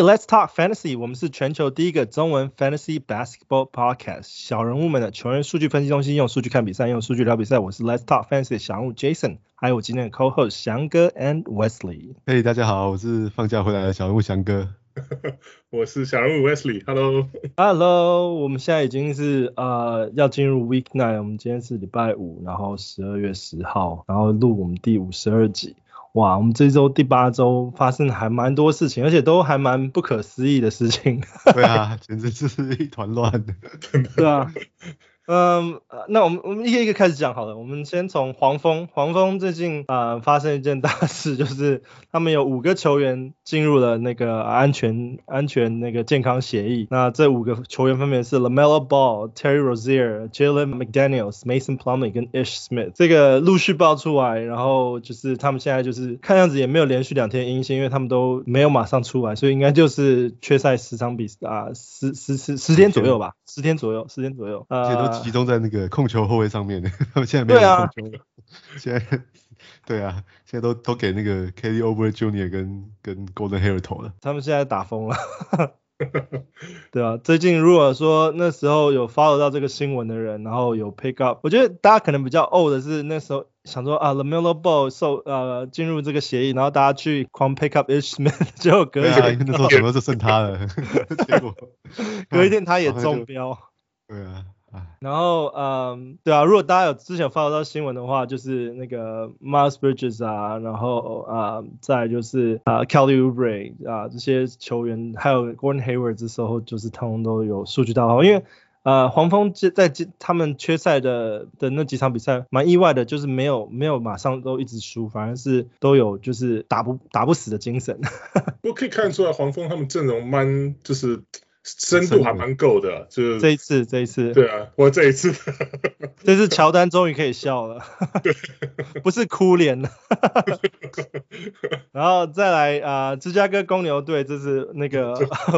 Hey, let's talk fantasy. 我们是全球第一个中文 fantasy basketball podcast。小人物们的球员数据分析中心，用数据看比赛，用数据聊比赛。我是 Let's Talk Fantasy 的小物 Jason，还有我今天的 co-host 翔哥 and Wesley。Hey，大家好，我是放假回来的小人物翔哥。我是小人物 Wesley。Hello，Hello，我们现在已经是呃要进入 Week Nine，我们今天是礼拜五，然后十二月十号，然后录我们第五十二集。哇，我们这周第八周发生还蛮多事情，而且都还蛮不可思议的事情。对啊，简直就是一团乱。对啊。嗯，那我们我们一个一个开始讲好了。我们先从黄蜂，黄蜂最近啊、发生一件大事，就是他们有五个球员进入了那个安全安全那个健康协议。那这五个球员分别是 LaMelo Ball、Terry Rozier、Jalen McDaniels、Mason Plumlee 跟 Ish Smith。这个陆续爆出来，然后就是他们现在就是看样子也没有连续两天阴性，因为他们都没有马上出来，所以应该就是缺赛十场比赛啊，十十十十天左右吧，十天左右，十天左右。呃。集中在那个控球后卫上面，他们现在没有控球了。啊、现在，对啊，现在都都给那个 Kelly Oubre Jr. 跟跟 Golden Hayward 投了。他们现在打疯了。对啊，最近如果说那时候有 follow 到这个新闻的人，然后有 pick up，我觉得大家可能比较 old 的是那时候想说啊，LaMelo Ball 受呃进入这个协议，然后大家去狂 pick up Ish Smith，结果隔一天、啊、那时候什么就剩他了，结果隔一天他也中标。对啊。然后，嗯，对啊，如果大家有之前有 follow 到新闻的话，就是那个 Miles Bridges 啊，然后啊，再就是啊 Kelly Oubre 啊这些球员，还有 Gordon Hayward 这时候就是他们都有数据到号，因为呃黄蜂在他们缺赛的的那几场比赛，蛮意外的，就是没有没有马上都一直输，反而是都有就是打不打不死的精神。我可以看出来黄蜂他们阵容蛮就是。深度还蛮够的，就是这一次，这一次，对啊，我这一次，这次乔丹终于可以笑了，对，不是哭脸了，然后再来啊、呃，芝加哥公牛队，这是那个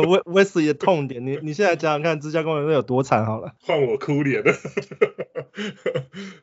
威威斯的痛点，你你现在讲讲看，芝加哥公牛队有多惨好了，换我哭脸。了，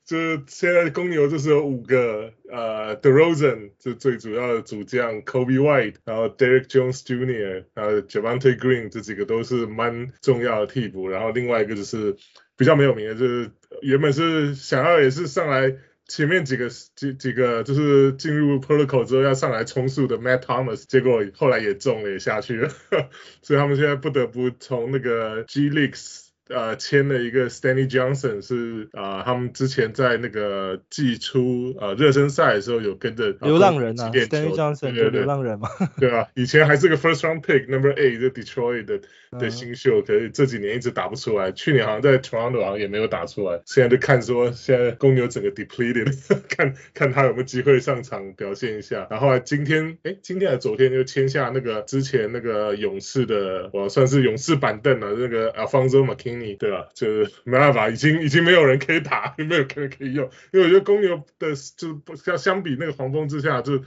就是现在公牛就是有五个，呃，DeRozan 是最主要的主将，Kobe White，然后 Derrick Jones Jr.，然后 Javante Green 这几个都是。是蛮重要的替补，然后另外一个就是比较没有名的，就是原本是想要也是上来前面几个几几个就是进入 protocol 之后要上来充数的 Matt Thomas，结果后来也中了也下去了，所以他们现在不得不从那个 G League。呃，签了一个 Stanley Johnson，是啊、呃，他们之前在那个季初呃热身赛的时候有跟着流浪人啊，Stanley Johnson 对流浪人嘛，对啊，以前还是个 First Round Pick Number Eight 的 Detroit 的的新秀，可是这几年一直打不出来，去年好像在 Toronto 好像也没有打出来，现在就看说现在公牛整个 depleted，看看他有没有机会上场表现一下，然后今天哎，今天还昨天就签下那个之前那个勇士的，我算是勇士板凳了，那个你。对吧，就是没办法，已经已经没有人可以打，没有人可以用，因为我觉得公牛的就不相相比那个黄蜂之下就。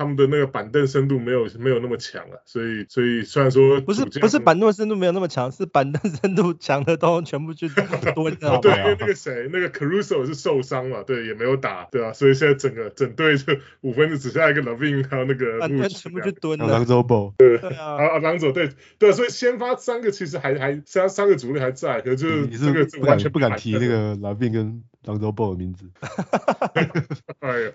他们的那个板凳深度没有没有那么强了，所以所以虽然说不是不是板凳深度没有那么强，是板凳深度强的都全部去蹲了。对，因为那个谁，那个 Caruso 是受伤了，对，也没有打，对啊，所以现在整个整队就 五分就只剩下一个 LaVine 还有那个板凳全部去蹲了。Lonzo Ball 对啊，啊 Lonzo 对对，所以先发三个其实还还三三个主力还在，可是就是这个完全不敢提那个 LaVine 跟。Lonzo Ball 的名字，哎呀，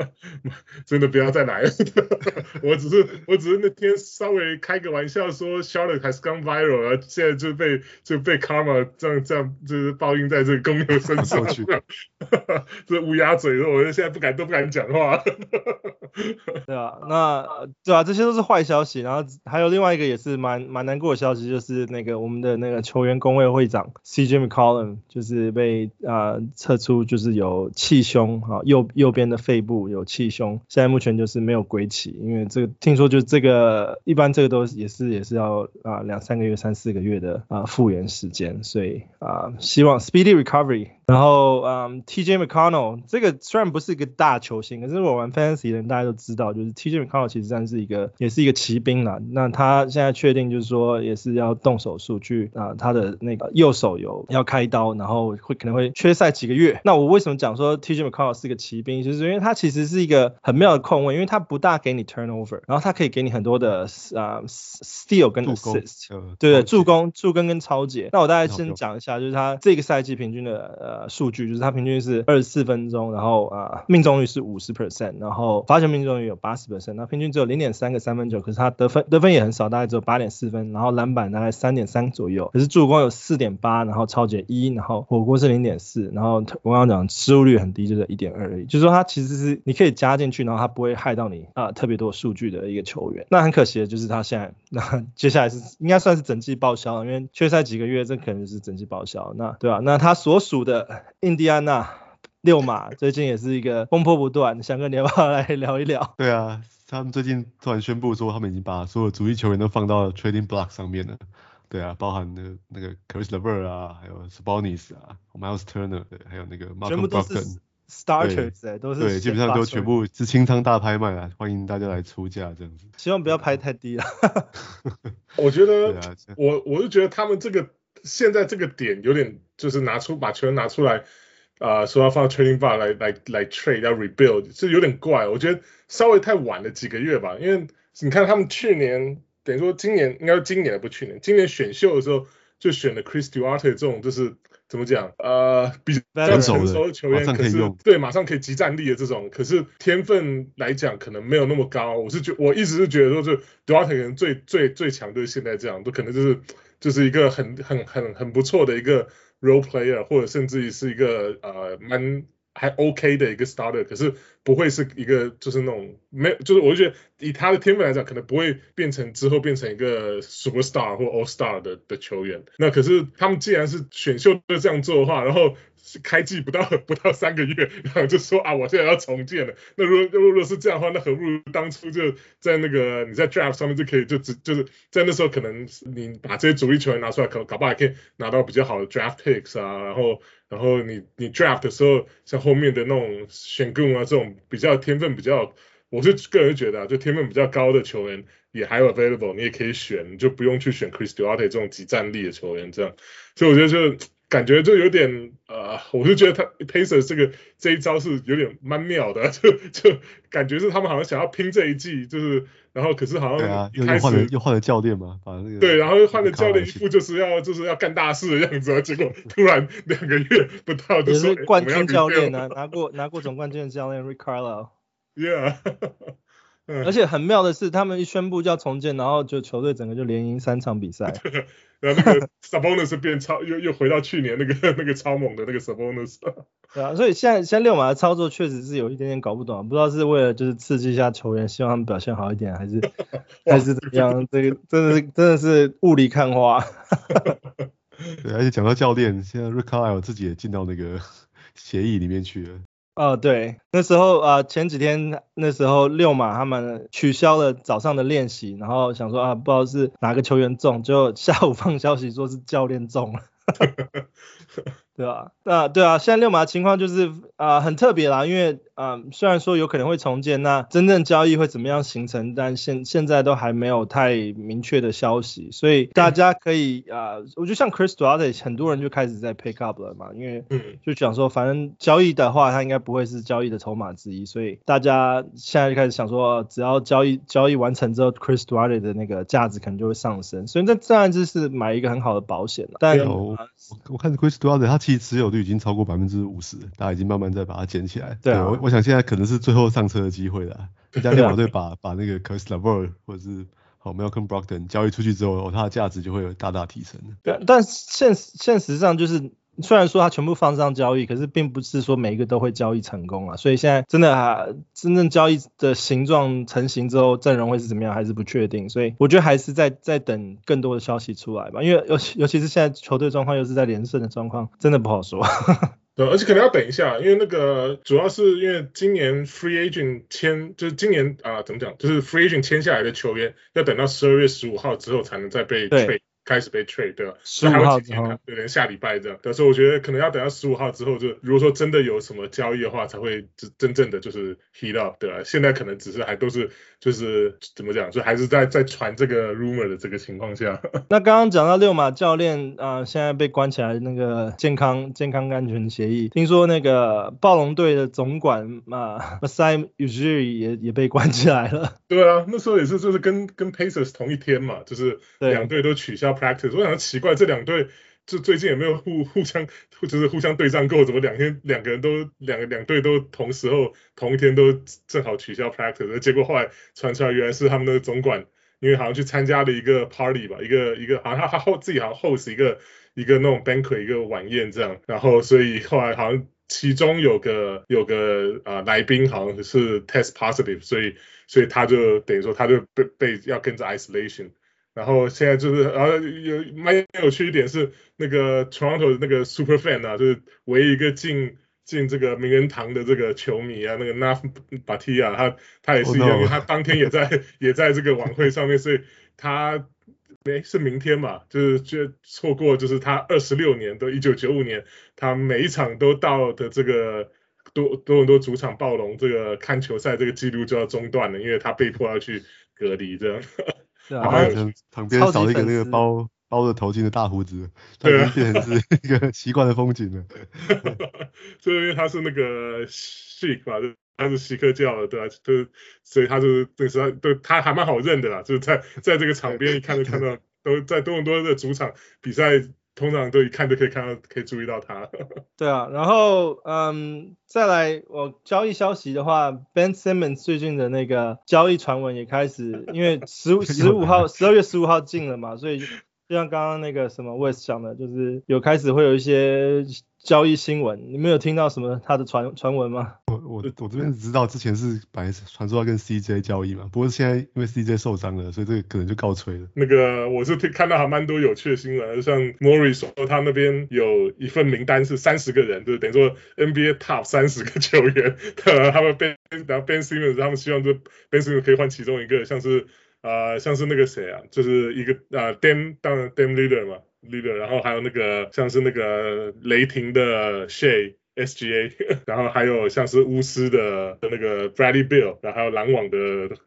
真的不要再来了。我只是我只是那天稍微开个玩笑说 Charlotte has gone viral，然后现在就被就被 Karma 这样这样就是报应在这个公牛身上去。这乌鸦嘴，我就现在不敢都不敢讲话。对啊，那对啊，这些都是坏消息。然后还有另外一个也是蛮蛮难过的消息，就是那个我们的那个球员工会会长 CJ McCollum 就是被啊。呃测出就是有气胸哈，右右边的肺部有气胸，现在目前就是没有归期，因为这个听说就这个一般这个都也是也是要啊两三个月三四个月的啊复原时间，所以啊希望 speedy recovery。然后嗯 TJ McConnell 这个虽然不是一个大球星，可是我玩 fantasy 的人大家都知道，就是 TJ McConnell 其实算是一个也是一个骑兵啦。那他现在确定就是说也是要动手术去啊、他的那个右手有要开刀，然后会可能会缺赛几个月。那我为什么讲说 TJ McConnell 是个骑兵，就是因为他其实是一个很妙的控卫，因为他不大给你 turnover，然后他可以给你很多的啊、呃、steal 跟 assist，对对，助攻、助攻跟超解。那我大概先讲一下，就是他这个赛季平均的呃数据，就是他平均是二十四分钟，然后啊、呃、命中率是五十 percent，然后罚球命中率有八十 percent，那平均只有零点三个三分球，可是他得分得分也很少，大概只有八点四分，然后篮板大概三点三左右，可是助攻有四点八，然后超解一，然后火锅是零点四，然后我刚刚讲失误率很低，就是一点二而已，就是说他其实是你可以加进去，然后他不会害到你啊、特别多数据的一个球员。那很可惜的就是他现在，那 接下来是应该算是整季报销了，因为缺赛几个月，这可能是整季报销。那对、啊？那他所属的印第安纳。六马最近也是一个风波不断，想跟你要不要来 聊一聊？对啊，他们最近突然宣布说，他们已经把所有主力球员都放到 trading block 上面了。对啊，包含那那个 Caris LeVert 啊，还有 Sabonis 啊，Miles Turner，对，还有那个 Malcolm Brogdon starters 都是对，基本上都全部是清仓大拍卖啊，欢迎大家来出价这样子。希望不要拍太低了。我觉得，啊、我我是觉得他们这个现在这个点有点就是拿出把球员拿出来。啊、呃，说要放 trading block 来来来 trade 要 rebuild 是有点怪，我觉得稍微太晚了几个月吧，因为你看他们去年等于说今年应该是今年不去年，今年选秀的时候就选了 Chris Duarte 这种就是怎么讲呃比较成熟的球员，可是对马上可以集战力的这种，可是天分来讲可能没有那么高，我是觉我一直是觉得说就 Duarte 可能最最最强就是现在这样，都可能就是就是一个很很很很不错的一个。role player 或者甚至于是一个呃蛮还 OK 的一个 starter，可是不会是一个就是那种没有，就是我就觉得以他的天分来讲，可能不会变成之后变成一个 superstar 或 all star 的的球员。那可是他们既然是选秀就这样做的话，然后。是开季不到不到三个月，然后就说啊，我现在要重建了。那如果如果是这样的话，那何不如当初就在那个你在 draft 上面就可以就只就是在那时候可能你把这些主力球员拿出来，可搞不好还可以拿到比较好的 draft picks 啊。然后然后你你 draft 的时候，像后面的那种选工啊这种比较天分比较，我是个人觉得啊，就天分比较高的球员也还有 available，你也可以选，你就不用去选 Chris Duarte 这种即战力的球员这样。所以我觉得就。感觉就有点呃，我就觉得他 Pacers 这个这一招是有点蛮妙的，就就感觉是他们好像想要拼这一季，就是然后可是好像开始又换了又换了教练嘛，把那个对，然后又换了教练一副就是要就是要干大事的样子，结果 突然两个月不到就说冠军教练呢，拿过拿过总冠军的教练 Rick Carlisle，Yeah。而且很妙的是，他们一宣布就要重建，然后就球队整个就连赢三场比赛。然后那个 Sabonis 变超，又又回到去年那个 那个超猛的那个 Sabonis。对啊，所以现在现在六马的操作确实是有一点点搞不懂，不知道是为了就是刺激一下球员，希望他们表现好一点，还是 还是怎么样？这个真的是真的是雾里看花。对，而且讲到教练，现在 Rick Carlisle 自己也进到那个协议里面去了。哦，对，那时候啊、前几天那时候六马他们取消了早上的练习，然后想说啊，不知道是哪个球员中，就下午放消息说是教练中了。对吧？那对啊，现在六马的情况就是啊、呃、很特别啦，因为啊、呃、虽然说有可能会重建，那真正交易会怎么样形成，但现现在都还没有太明确的消息，所以大家可以啊、呃，我觉得像 Chris Duarte 很多人就开始在 pick up 了嘛，因为就想说反正交易的话，他应该不会是交易的筹码之一，所以大家现在就开始想说，只要交易交易完成之后，Chris Duarte 的那个价值可能就会上升，所以这当然就是买一个很好的保险了。但我我看 Chris Duarte 他。其持有率已经超过百分之五十，大家已经慢慢在把它捡起来。对，我我想现在可能是最后上车的机会了。一家溜马队把把那个 Caris LeVert 或者是好 Malcolm Brogdon 交易出去之后，哦，它的价值就会有大大提升。对，但现现实上就是。虽然说他全部放上交易，可是并不是说每一个都会交易成功啊。所以现在真的啊，真正交易的形状成型之后，阵容会是怎么样还是不确定。所以我觉得还是在在等更多的消息出来吧。因为尤其尤其是现在球队状况又是在连胜的状况，真的不好说。对，而且可能要等一下，因为那个主要是因为今年 free agent 签，就是今年啊、呃、怎么讲，就是 free agent 签下来的球员要等到十二月十五号之后才能再被 trade。开始被 trade 对吧？十五号之后，对，连下礼拜这样。但是我觉得可能要等到十五号之后，就如果说真的有什么交易的话，才会真真正的就是 heat up 对吧？现在可能只是还都是就是怎么讲，就还是在在传这个 rumor 的这个情况下。那刚刚讲到六马教练啊、呃，现在被关起来那个健康健康安全协议，听说那个暴龙队的总管啊 Masai Ujiri 也也被关起来了。对啊，那时候也是就是跟跟 Pacers 同一天嘛，就是两队都取消。practice，我想奇怪，这两队就最近有没有互互相，就是互相对战过？怎么两天两个人都两个两队都同时候同一天都正好取消 practice？结果后来传出来，原来是他们的总管，因为好像去参加了一个 party 吧，一个一个好像他他后自己好像 host 一个一个那种 banquet 一个晚宴这样，然后所以后来好像其中有个有个啊、来宾好像是 test positive，所以所以他就等于说他就被被要跟着 isolation。然后现在就是，然后有蛮有趣一点是，那个 Toronto 的那个 super fan 啊，就是唯一一个进进这个名人堂的这个球迷啊，那个 Naf Bhatia，他他也是一样，因为他当天也在也在这个晚会上面，所以他没是明天嘛，就是就错过就是他二十六年都一九九五年，他每一场都到的这个多多伦多主场暴龙这个看球赛这个记录就要中断了，因为他被迫要去隔离这样。对啊，旁边少了一个那个包包着头巾的大胡子，他已经变成是一个 习惯的风景了。就因为他是那个 Sikh 吧，他是锡克教的，对吧？就是所以他就是这时候对他还蛮好认的啦，就是在在这个场边一看就看到 都在多伦多的主场比赛。通常都一看就可以看到，可以注意到他。对啊，然后嗯，再来我交易消息的话，Ben Simmons 最近的那个交易传闻也开始，因为 十十五号十二月十五号进了嘛，所以就像刚刚那个什么 West 讲的，就是有开始会有一些。交易新闻，你们有听到什么他的传传闻吗？我我我这边只知道之前是本来传说要跟 CJ 交易嘛，不过现在因为 CJ 受伤了，所以这个可能就告吹了。那个我是看到还蛮多有趣的新闻，像 Mori 说他那边有一份名单是三十个人，就是等于说 NBA Top 三十个球员，他们 Ben 然后 Ben Simmons 他们希望就 Ben Simmons 可以换其中一个，像是啊、呃、像是那个谁啊，就是一个啊 Dame 当然 Dame Lillard 嘛。leader，然后还有那个像是那个雷霆的 Shai SGA，然后还有像是巫师的的那个 Bradley Bill，然后还有篮网的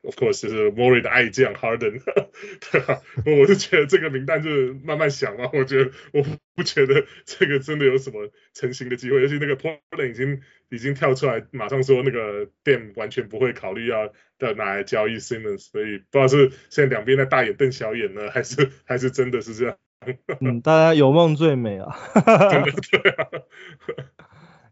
of course 就是 Morey 的爱将 Harden，对吧？我是觉得这个名单就是慢慢想嘛，我觉得我不觉得这个真的有什么成型的机会，尤其那个 Portland 已经已经跳出来马上说那个 Dame 完全不会考虑要要拿来交易 Simmons，所以不知道是现在两边在大眼瞪小眼呢，还是还是真的是这样。嗯，大家有梦最美啊。真的对啊。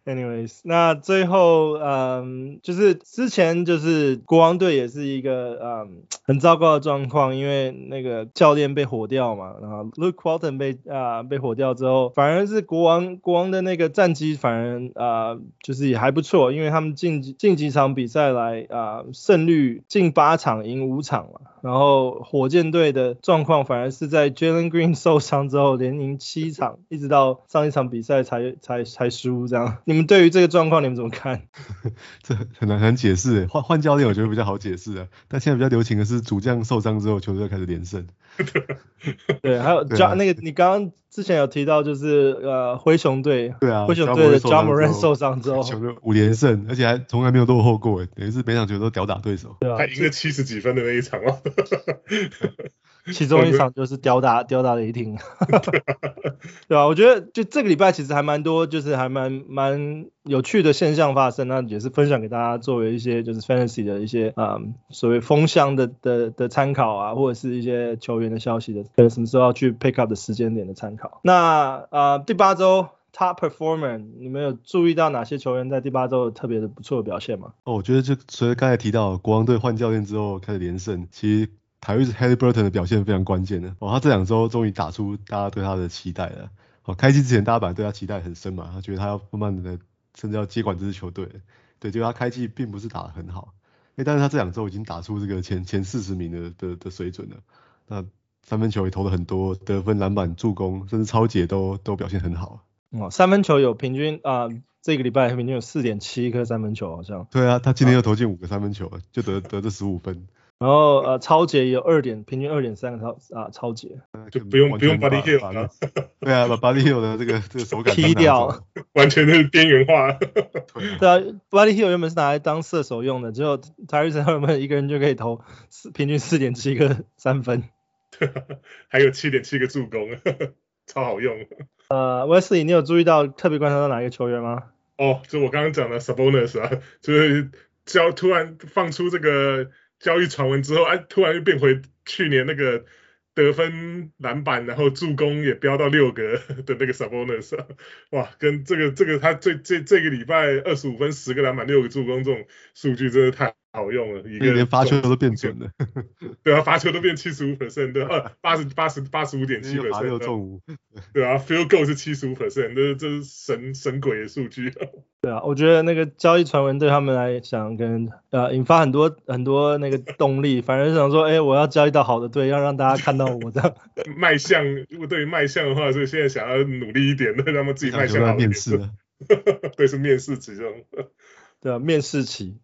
Anyways，那最后，嗯，就是之前就是国王队也是一个嗯很糟糕的状况，因为那个教练被火掉嘛，然后 Luke Walton 被啊、被火掉之后，反而是国王国王的那个战绩反而啊、就是也还不错，因为他们近近几场比赛来啊、胜率近八场赢五场嘛，然后火箭队的状况反而是在 Jalen Green 受伤之后连赢七场，一直到上一场比赛才才才输这样。你们对于这个状况，你们怎么看？这很难很难解释，换换教练我觉得比较好解释啊。但现在比较流行的是主将受伤之后，球队开始连胜。对，还有加、啊、那个你刚刚之前有提到，就是呃灰熊队，对啊，灰熊队的 Ja Morant 受伤之后，球队五连胜，而且还从来没有落后过，等于是每场球都吊打对手。对啊，还赢了七十几分的那一场哦。其中一场就是吊打吊打雷霆，对吧？我觉得就这个礼拜其实还蛮多，就是还蛮蛮有趣的现象发生，那也是分享给大家作为一些就是 fantasy 的一些啊、嗯、所谓风向的的的参考啊，或者是一些球员的消息的，可能什么时候要去 pick up 的时间点的参考。那啊、呃、第八周 top performer，你们有注意到哪些球员在第八周特别的不错的表现吗？哦，我觉得就随着刚才提到国王队换教练之后开始连胜，其实。Tyrese Haliburton 的表现非常关键的哦，他这两周终于打出大家对他的期待了。哦，开机之前大家本来对他期待很深嘛，他觉得他要慢慢的甚至要接管这支球队。对，结果他开季并不是打得很好，诶，但是他这两周已经打出这个前前四十名的的的水准了。那三分球也投了很多，得分、篮板、助攻，甚至超解都都表现很好。哦，三分球有平均啊、呃，这个礼拜平均有四点七颗三分球好像。对啊，他今天又投进五个三分球了，就得得这十五分。然后呃，抄截有二点，平均二点三个超啊抄截，就不用不用 Buddy Hield 了。对啊，把 Buddy Hield 的这个这个手感踢掉，完全是边缘化。对啊，Buddy Hield 原本是拿来当射手用的，只有 Tyrese Halliburton 一个人就可以投四平均四点七个三分，还有七点七个助攻，超好用。呃，Wesley，你有注意到特别观察到哪一个球员吗？哦，就我刚刚讲的 Sabonis 啊，就是交突然放出这个。交易传闻之后，哎，突然又变回去年那个得分、篮板，然后助攻也飙到六个 的那个 Sabonis，哇，跟这个这个他这这这个礼拜二十五分、十个篮板、六个助攻这种数据真的太好用了，一个连发球都变准了，对啊，发球都变七十五 percent，对啊，八十八十八十五点七 percent，对啊，field goal 是七十五 percent，这是这是神神鬼的数据。对啊，我觉得那个交易传闻对他们来讲，可能呃引发很多很多那个动力，反而是想说，哎，我要交易到好的队，要让大家看到我的 卖相。如果对于卖相的话，所以现在想要努力一点的，让他们自己卖相好一点。面试对，是面试期中。对啊，面试期。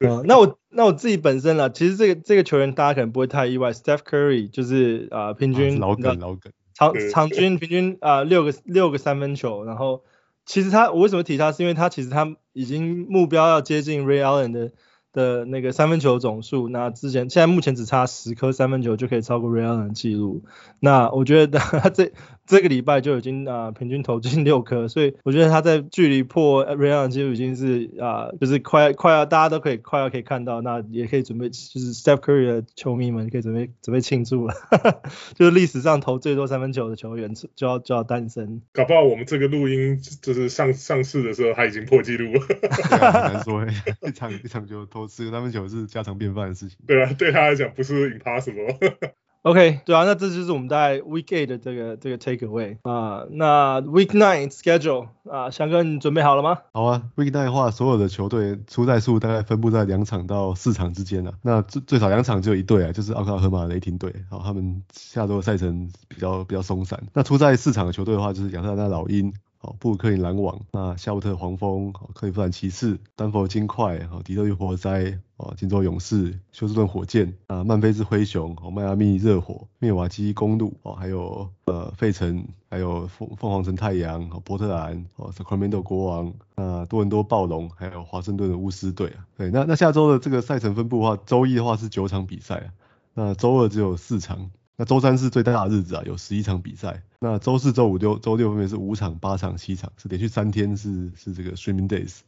呃，那我那我自己本身啦，其实这个这个球员大家可能不会太意外，Steph Curry 就是啊、呃、平均、啊、老梗老梗，场场均平均啊、呃、六个六个三分球，然后。其实他，我为什么提他，是因为他其实他已经目标要接近 Ray Allen 的的那个三分球总数，那之前现在目前只差十颗三分球就可以超过 Ray Allen 的记录，那我觉得 他这。这个礼拜就已经啊、呃、平均投进六颗，所以我觉得他在距离破乎已经是啊、呃、就是快快要大家都可以快要可以看到，那也可以准备就是 Steph Curry 的球迷们可以准备准备庆祝了，就是历史上投最多三分球的球员就要就要诞生。搞不好我们这个录音就是上上市的时候他已经破纪录了。很难说，一场一场就投四个三分球是家常便饭的事情。对啊，对他来讲不是 impossible。OK，对啊，那这就是我们在 Week Eight 的这个这个 Takeaway 啊。那 Week Nine Schedule 啊，翔哥你准备好了吗？好啊，Week Nine 的话，所有的球队出赛数大概分布在两场到四场之间啊。那最最少两场只有一队啊，就是奥克拉荷马雷霆队。好，他们下周的赛程比较比较松散。那出赛四场的球队的话，就是亚特兰大老鹰。哦，布鲁克林篮网，那夏洛特黄蜂，克利夫兰骑士，丹佛金块，哦，底特律活塞，哦，金州勇士，休斯顿火箭，啊，曼菲斯灰熊，哦，迈阿密热火，密瓦基公鹿，哦，还有呃费城，还有凤凤凰城太阳，哦，波特兰，哦，Sacramento 国王，那多伦多暴龙，还有华盛顿的巫师队啊。对，那那下周的这个赛程分布的话，周一的话是九场比赛啊，那周二只有四场。那周三是最大的日子啊，有十一场比赛。那周四、周五、六、周六分别是五场、八场、七场，是连续三天是是这个 streaming days。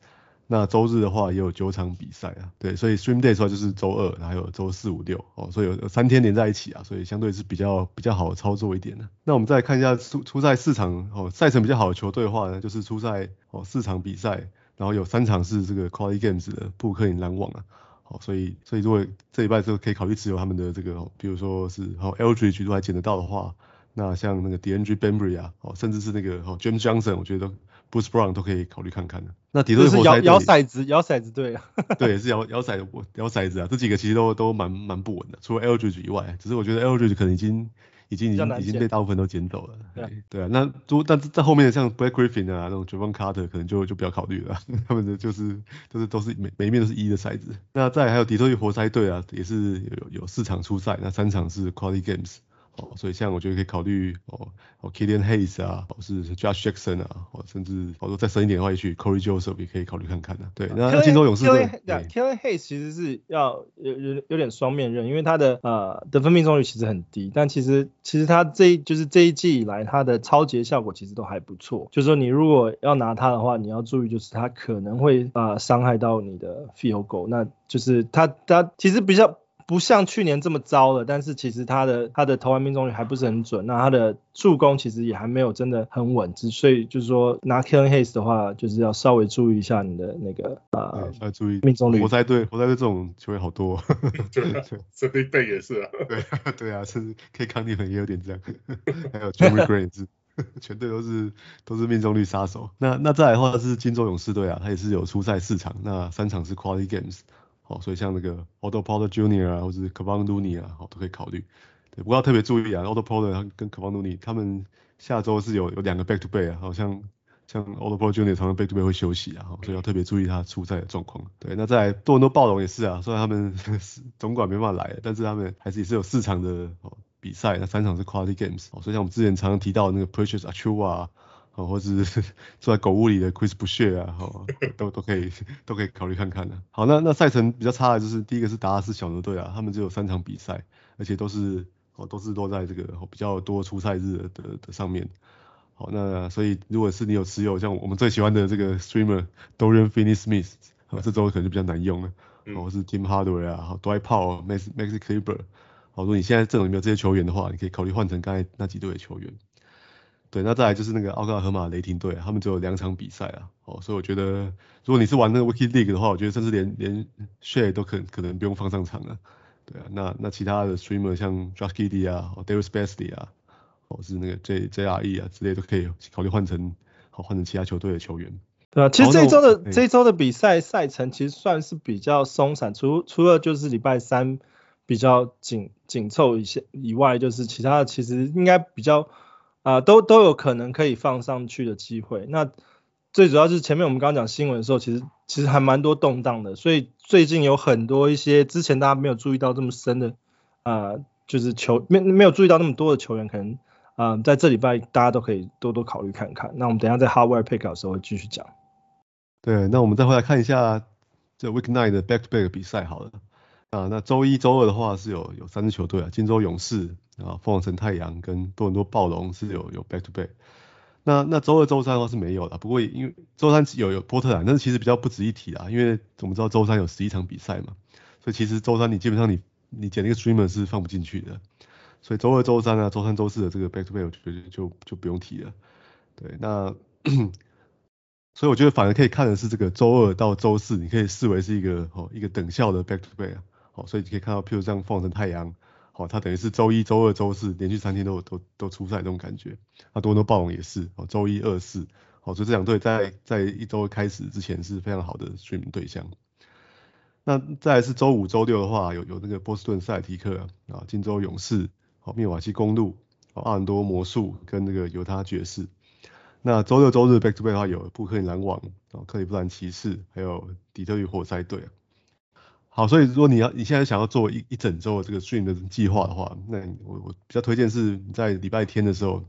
那周日的话也有九场比赛啊，对，所以 streaming days 的话就是周二，还有周四、五、六哦，所以有三天连在一起啊，所以相对是比较比较好操作一点的。那我们再看一下出出赛四场哦，赛程比较好的球队的话呢，就是出赛哦四场比赛，然后有三场是这个 quality games 的布克林篮网啊。好，所以所以如果这一拜就可以考虑持有他们的这个，比如说是好 Aldridge 如果还捡得到的话，那像那个 DeAndre Bembry 啊，哦，甚至是那个哦 James Johnson，我觉得 Bruce Brown 都可以考虑看看的。那底特律活塞摇摇骰子，摇骰子对啊，对，也是摇摇骰摇骰子啊，这几个其实都都蛮蛮不稳的，除了 Aldridge 以外，只是我觉得 Aldridge 可能已经。已经已经已经被大部分都捡走了，对对啊，那如但在后面的像 Blake Griffin 啊，那种 Jevon Carter 可能就就不要考虑了，他们的就是就是都是每每一面都是一的骰子。那再来还有底特律活塞队啊，也是有有四场出赛，那三场是 Quality Games。哦，所以像我觉得可以考虑哦，哦，Killian Hayes 啊，或是 Josh Jackson 啊，或甚至或者再深一点的话，也许 Corey Joseph 也可以考虑看看的、啊。对，那金州勇士对，Killian Hayes 其实是要有有有点双面刃，因为他的呃得分命中率其实很低，但其实其实他这一就是这一季以来他的抄截效果其实都还不错。就是说你如果要拿他的话，你要注意就是他可能会啊、呃、伤害到你的 field goal，那就是他他其实比较。不像去年这么糟了，但是其实他的他的投篮命中率还不是很准，那他的助攻其实也还没有真的很稳，所以就是说拿 Killian Hayes 的话，就是要稍微注意一下你的那个啊，要注意命中率。活塞队活塞队这种球员好多，对，这对背也是啊，对对啊，甚至 K 康尼们也有点这样，还有 Jerami Grant 也是，全队都是都是命中率杀手。那那再来的话是金州勇士队啊，他也是有出赛四场，那三场是 Quality Games。好，所以像那个 Otto Porter Jr. 啊，或者是 Kevon Looney 啊，好都可以考虑。对，不过要特别注意啊，Otto Porter 跟 k a v a n Looney 他们下周是有有两个 back to back 啊，好像像 Otto Porter Jr. 常常 back to back 会休息啊，所以要特别注意他出赛的状况。对，那在多伦多暴龙也是啊，虽然他们 总管没办法来，但是他们还是也是有四场的比赛，那三场是 quality games。所以像我们之前常常提到的那个 Precious Achiuwa 啊，或者是 住在狗屋里的 Chris Boucher 啊，都都可以都可以考虑看看的。好，那那赛程比较差的就是第一个是达拉斯小牛队啊，他们只有三场比赛，而且都是哦都是落在这个比较多出赛日的的，的上面。好，那所以如果是你有持有像我们最喜欢的这个 streamer Dorian Finney-Smith，好，这周可能就比较难用了。或、嗯、是 Tim Hardaway 啊，好，Dwight Powell、Max Maxi Kleber，好，如果你现在阵容里没有这些球员的话，你可以考虑换成刚才那几队的球员。对，那再来就是那个奥克拉荷马雷霆队啊，他们只有两场比赛啊，哦，所以我觉得如果你是玩那个 Wiki League 的话，我觉得甚至连连 Share 都可可能不用放上场了。对啊，那那其他的 streamer 像 Josh Giddey 啊，Darius Bazley 啊。或是那个 J J R E 啊之类都可以考虑换成，好换成其他球队的球员。对啊，其实这一周的这一周的比赛赛程其实算是比较松散，除除了就是礼拜三比较紧紧凑一些以外，就是其他的其实应该比较啊、都都有可能可以放上去的机会。那最主要是前面我们刚刚讲新闻的时候，其实其实还蛮多动荡的，所以最近有很多一些之前大家没有注意到这么深的啊、就是球没没有注意到那么多的球员可能。啊，在这礼拜大家都可以多多考虑看看。那我们等一下在 Hardware Pick 的时候会继续讲。对，那我们再回来看一下这 Week Nine 的 Back to Back 比赛好了。啊，那周一、周二的话是有有三支球队啊，金州勇士啊、凤凰城太阳跟多伦多暴龙是有有 Back to Back。那那周二、周三的话是没有的，不过因为周三有有波特兰，但是其实比较不值一提啦，因为我们知道周三有十一场比赛嘛，所以其实周三你基本上你你捡那个 Streamer 是放不进去的。所以周二、周三啊，周三、周四的这个 back to back，我觉得就就不用提了。对，那所以我觉得反而可以看的是这个周二到周四，你可以视为是一个哦一个等效的 back to back 啊。好，所以你可以看到，譬如像凤凰城太阳，好，它等于是周一、周二、周四连续三天都都都出赛这种感觉。那多伦多暴龙也是，哦，周一、二、四，好，所以这两队在在一周开始之前是非常好的 stream 对象。那再来是周五、周六的话，有有那个波士顿塞提克啊，金州勇士。好，密瓦基公路，好，奥兰多魔术跟那个犹他爵士。那周六周日 back to back 的话，有布克林篮网，哦，克利夫兰骑士，还有底特律活塞队。好，所以如果你要你现在想要做一一整周的这个 stream 的计划的话，那我我比较推荐是你在礼拜天的时候，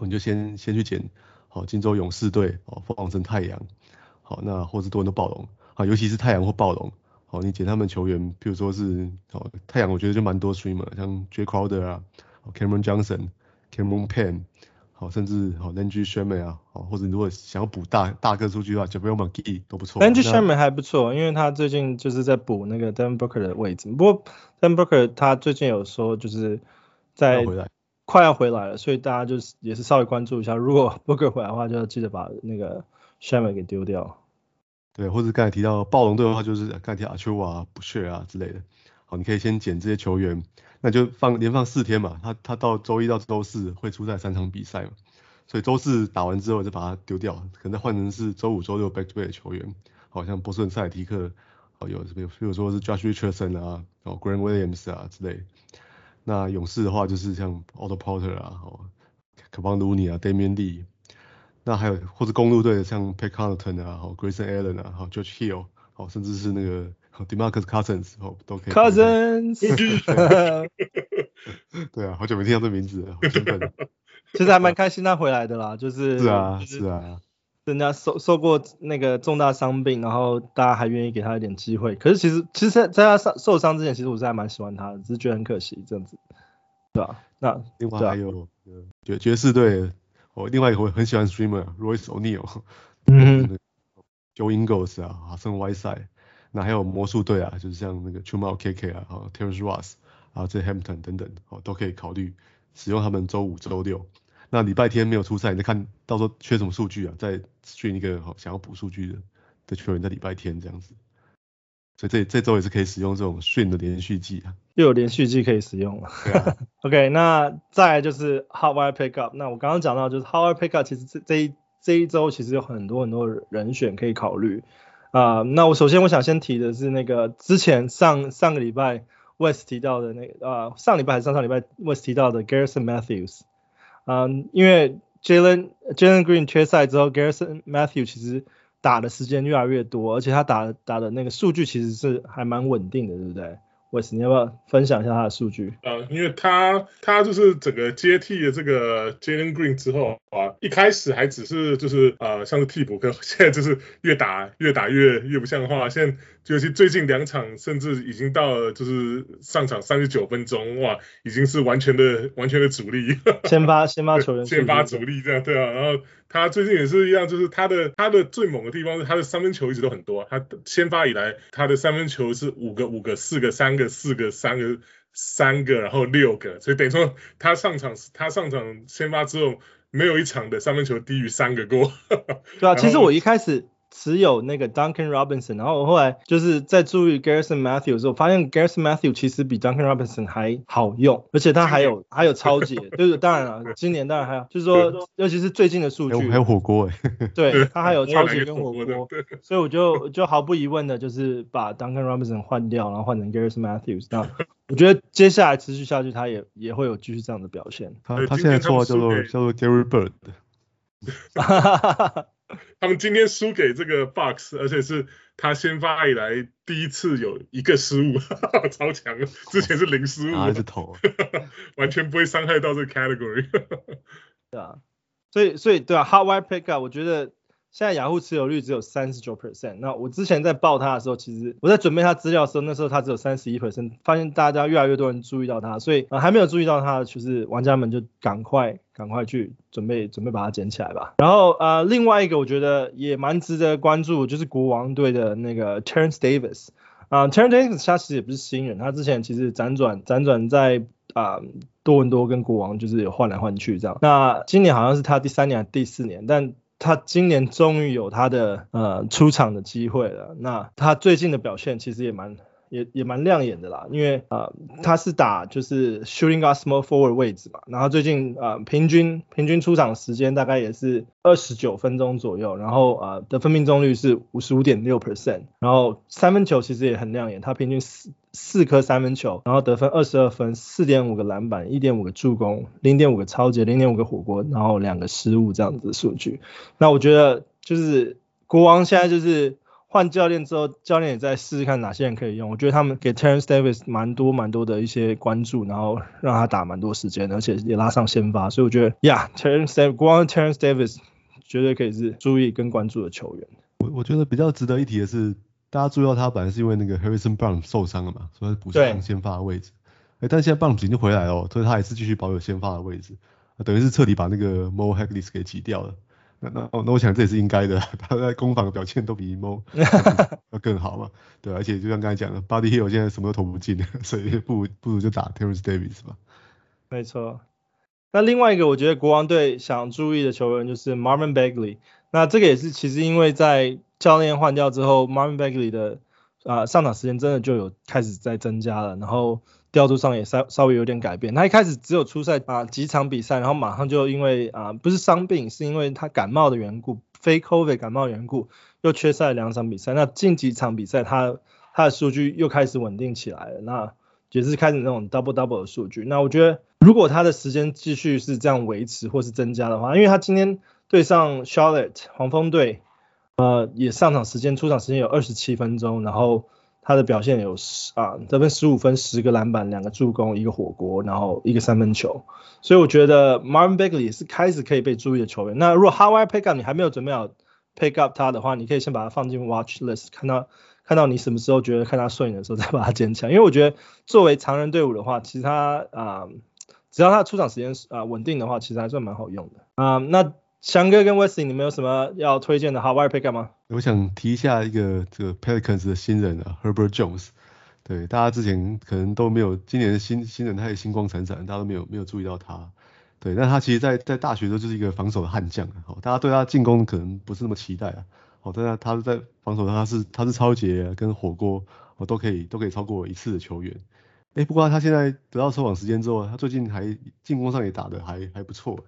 你就先先去捡好金州勇士队，哦，凤凰城太阳，好，那或是多伦多暴龙，好，尤其是太阳或暴龙。好，你捡他们球员，比如说是哦太阳，我觉得就蛮多 streamer，像 Jay Crowder 啊，Cameron Johnson，Cameron Payne，好，甚至好 Landry Shamet 啊，好，或者如果想要补大大个数据的话，JaVale McGee 都不错。Landry Shamet 还不错，因为他最近就是在补那个 Devin Booker 的位置。不过 Devin Booker 他最近有说就是在快要回来了，所以大家就是也是稍微关注一下，如果 Booker 回来的话，就要记得把那个 Sherman 给丢掉。对，或者刚才提到暴龙队的话，就是刚才提阿丘瓦、布谢啊之类的。好，你可以先捡这些球员，那就放连放四天嘛。他他到周一到周四会出赛三场比赛嘛，所以周四打完之后就把它丢掉，可能再换成是周五、周六 back to back 的球员。好像波士顿塞提克，好有，比如说是 Josh Richardson 啊，哦 Grant Williams 啊之类。那勇士的话就是像 Otto Porter 啊，哦 Kevon Looney 啊，Damion Lee。那还有或者公路队的像 Pat Connaughton 啊，好 Grayson Allen 啊，好 George Hill，好甚至是那个 DeMarcus Cousins，哦都可以。Cousins。对啊，好久没听到这名字了，好兴奋。其实还蛮开心他回来的啦，就是。是啊，是啊。人家受受过那个重大伤病，然后大家还愿意给他一点机会。可是其实其实在他伤受伤之前，其实我是还蛮喜欢他的，只是觉得很可惜这样子，对吧？那另外还有爵爵士队。我另外一个我很喜欢 streamer Royce O'Neal，嗯，Joe Ingles 啊，哈森 Whiteside，那还有魔术队啊，就是像那个 Chuma Okeke 啊，哦 Terrence Ross，啊这 Hampton 等等，哦都可以考虑使用他们周五、周六。那礼拜天没有出赛，你再看到时候缺什么数据啊，再训一个好想要补数据的的球员在礼拜天这样子。所以这这周也是可以使用这种训的连续技啊，又有连续技可以使用了。啊。OK，那再来就是 Hardwire Pickup。那我刚刚讲到就是 Hardwire Pickup，其实这这一这一周其实有很多很多人选可以考虑啊、那我首先我想先提的是那个之前上上个礼拜 West 提到的那个啊、呃，上礼拜还是上上礼拜 West 提到的 Garrison Matthews。嗯、因为 Jalen Jalen Green 缺赛之后，Garrison Matthews 其实打的时间越来越多，而且他打打的那个数据其实是还蛮稳定的，对不对？你要不要分享一下他的数据？呃，因为他他就是整个接替了这个 Jalen Green 之后啊，一开始还只是就是呃像是替补，可现在就是越打越打越越不像话。现在就是最近两场甚至已经到了就是上场三十九分钟，哇，已经是完全的完全的主力。先发先发球员，先发主力这样对啊，然后。他最近也是一样，就是他的他的最猛的地方是他的三分球一直都很多。他先发以来，他的三分球是五个五个四个三个四个三个三个，然后六个，所以等于说他上场他上场先发之后，没有一场的三分球低于三个过。对啊，其实我一开始。只有那个 Duncan Robinson，然后我后来就是在注意 Garrison Matthew 的时候，发现 Garrison Matthew 其实比 Duncan Robinson 还好用，而且他还有还有抄截，就是当然了，今年当然还有，就是说尤其是最近的数据，还有火锅。哎，对，他还有抄截跟火锅，所以我就就毫不疑问的就是把 Duncan Robinson 换掉，然后换成 Garrison Matthews，那我觉得接下来持续下去，他也也会有继续这样的表现。他他现在绰号叫做叫做 Gary Bird。他们今天输给这个 Bucks，而且是他先发以来第一次有一个失误，超强，之前是零失误，拿着头，完全不会伤害到这个 category。对啊，所以所以对啊，hardwire Pickup，我觉得。现在雅虎持有率只有三十九 percent。那我之前在报他的时候，其实我在准备他资料的时候，那时候他只有三十一 percent。发现大家越来越多人注意到他，所以、呃、还没有注意到他，就是玩家们就赶快赶快去准备准备把它捡起来吧。然后呃，另外一个我觉得也蛮值得关注，就是国王队的那个 Terence Davis。啊、Terence Davis 他其实也不是新人，他之前其实辗转辗转在啊、多伦多跟国王就是有换来换去这样。那今年好像是他第三年还是第四年，但他今年终于有他的呃出场的机会了。那他最近的表现其实也蛮也也蛮亮眼的啦，因为呃他是打就是 shooting guard small forward 位置嘛，然后最近呃平均平均出场时间大概也是二十九分钟左右，然后呃得分命中率是五十五点六 percent，然后三分球其实也很亮眼，他平均四。四颗三分球，然后得分二十二分，四点五个篮板，一点五个助攻，零点五个超级，零点五个火锅，然后两个失误这样子的数据。那我觉得就是国王现在就是换教练之后，教练也在试试看哪些人可以用。我觉得他们给 Terence Davis 蛮多蛮多的一些关注，然后让他打蛮多时间，而且也拉上先发。所以我觉得呀，Terence Davis 国王 Terence Davis 绝对可以是注意跟关注的球员。我我觉得比较值得一提的是。大家注意到他本来是因为那个 Harrison Barnes 受伤了嘛，所以补上先发的位置。哎，但现在 Barnes 已经回来了，所以他还是继续保有先发的位置，等于是彻底把那个 Mo Harkless 给挤掉了。那那那我想这也是应该的，他在攻防的表现都比 Mo 要更好嘛。对，而且就像刚才讲的，Buddy Hield 现在什么都投不进，所以不如不如就打 Terence Davis 吧。没错。那另外一个我觉得国王队想注意的球员就是 Marvin Bagley。那这个也是其实因为在教练换掉之后，Marvin Bagley 的啊、上场时间真的就有开始在增加了，然后调度上也稍稍微有点改变。他一开始只有出赛啊几场比赛，然后马上就因为啊、不是伤病，是因为他感冒的缘故，非 COVID 感冒缘故，又缺赛两场比赛。那近几场比赛他他的数据又开始稳定起来了，那也是开始那种 double double 的数据。那我觉得如果他的时间继续是这样维持或是增加的话，因为他今天对上 Charlotte 黄蜂队。呃，也上场时间、出场时间有二十七分钟，然后他的表现有十啊得分十五分、十个篮板、两个助攻、一个火锅，然后一个三分球，所以我觉得 Marvin Bagley 也是开始可以被注意的球员。那如果 Hot Wire Pick Up 你还没有准备好 Pick Up 他的话，你可以先把他放进 Watch List，看到看到你什么时候觉得看他顺眼的时候 再把他捡起来。因为我觉得作为常人队伍的话，其实他啊只要他出场时间啊稳定的话，其实还算蛮好用的啊那。翔哥跟 Wesley，你们有什么要推荐的 Hot Wire Pick Up 吗？我想提一下一个这个 Pelicans 的新人啊，Herbert Jones。对，大家之前可能都没有，今年的新新人他也星光闪闪，大家都没有没有注意到他。对，但他其实在在大学的时候就是一个防守的悍将，好，大家对他进攻可能不是那么期待啊。好，但是他在防守他是他是抄截跟火锅，我都可以都可以超过一次的球员。哎、不过他现在得到收网时间之后，他最近还进攻上也打得还还不错。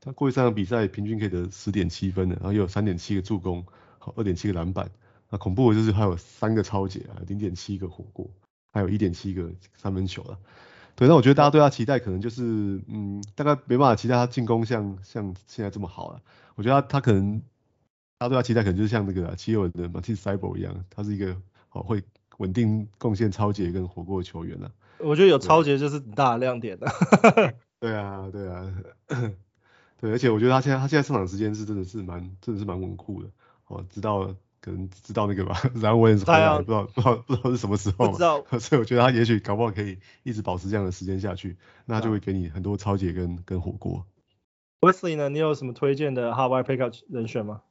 他过去三场比赛平均可以得十点七分的，然后又有三点七个助攻，好二点七个篮板。那恐怖的就是还有三个超解啊，零点七个火锅，还有一点七个三分球了。对，那我觉得大家对他期待可能就是，嗯，大概没办法期待他进攻像像现在这么好了。我觉得他他可能，大家对他期待可能就是像那个七六人的 Matisse Thybulle 一样，他是一个好会稳定贡献超解跟火锅的球员了。我觉得有超解就是很大的亮点的。对啊，对啊，对，而且我觉得他现在他现在上场时间是真的是蛮真的是蛮稳固的。哦，知道。可能知道那个吧，然后我也是回来，不知道不知道不知道是什么时候，不知道，所以我觉得他也许搞不好可以一直保持这样的时间下去，那他就会给你很多抄截跟跟火锅。Wesley 呢，你有什么推荐的 Wire Pickup 人选吗？